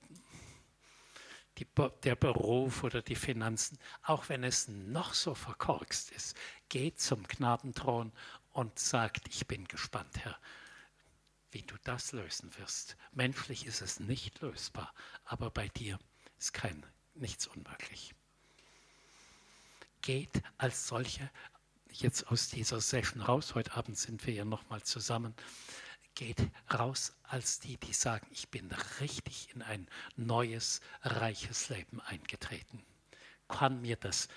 S1: die, der Beruf oder die Finanzen, auch wenn es noch so verkorkst ist, geht zum Gnadenthron und sagt, ich bin gespannt, Herr, wie du das lösen wirst. Menschlich ist es nicht lösbar, aber bei dir ist kein, nichts unmöglich. Geht als solche jetzt aus dieser Session raus. Heute Abend sind wir ja nochmal zusammen geht raus als die, die sagen, ich bin richtig in ein neues, reiches Leben eingetreten. Kann mir das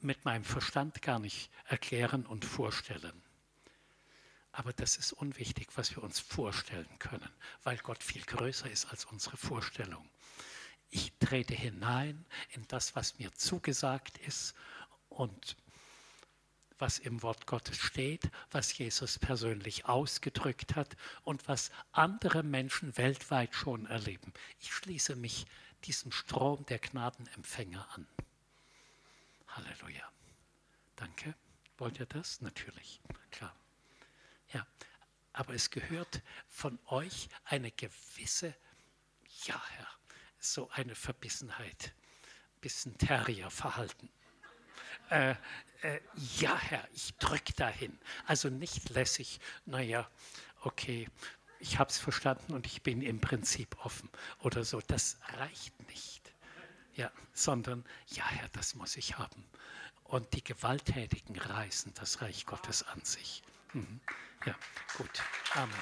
S1: mit meinem Verstand gar nicht erklären und vorstellen. Aber das ist unwichtig, was wir uns vorstellen können, weil Gott viel größer ist als unsere Vorstellung. Ich trete hinein in das, was mir zugesagt ist und was im Wort Gottes steht, was Jesus persönlich ausgedrückt hat und was andere Menschen weltweit schon erleben. Ich schließe mich diesem Strom der Gnadenempfänger an. Halleluja. Danke. Wollt ihr das? Natürlich. Klar. Ja, aber es gehört von euch eine gewisse, ja Herr, so eine Verbissenheit, bisschen Terrierverhalten. Äh, äh, ja Herr, ich drücke dahin. Also nicht lässig, naja, okay, ich habe es verstanden und ich bin im Prinzip offen oder so. Das reicht nicht. Ja, sondern, ja Herr, das muss ich haben. Und die Gewalttätigen reißen das Reich Gottes an sich. Mhm. Ja, gut. Amen.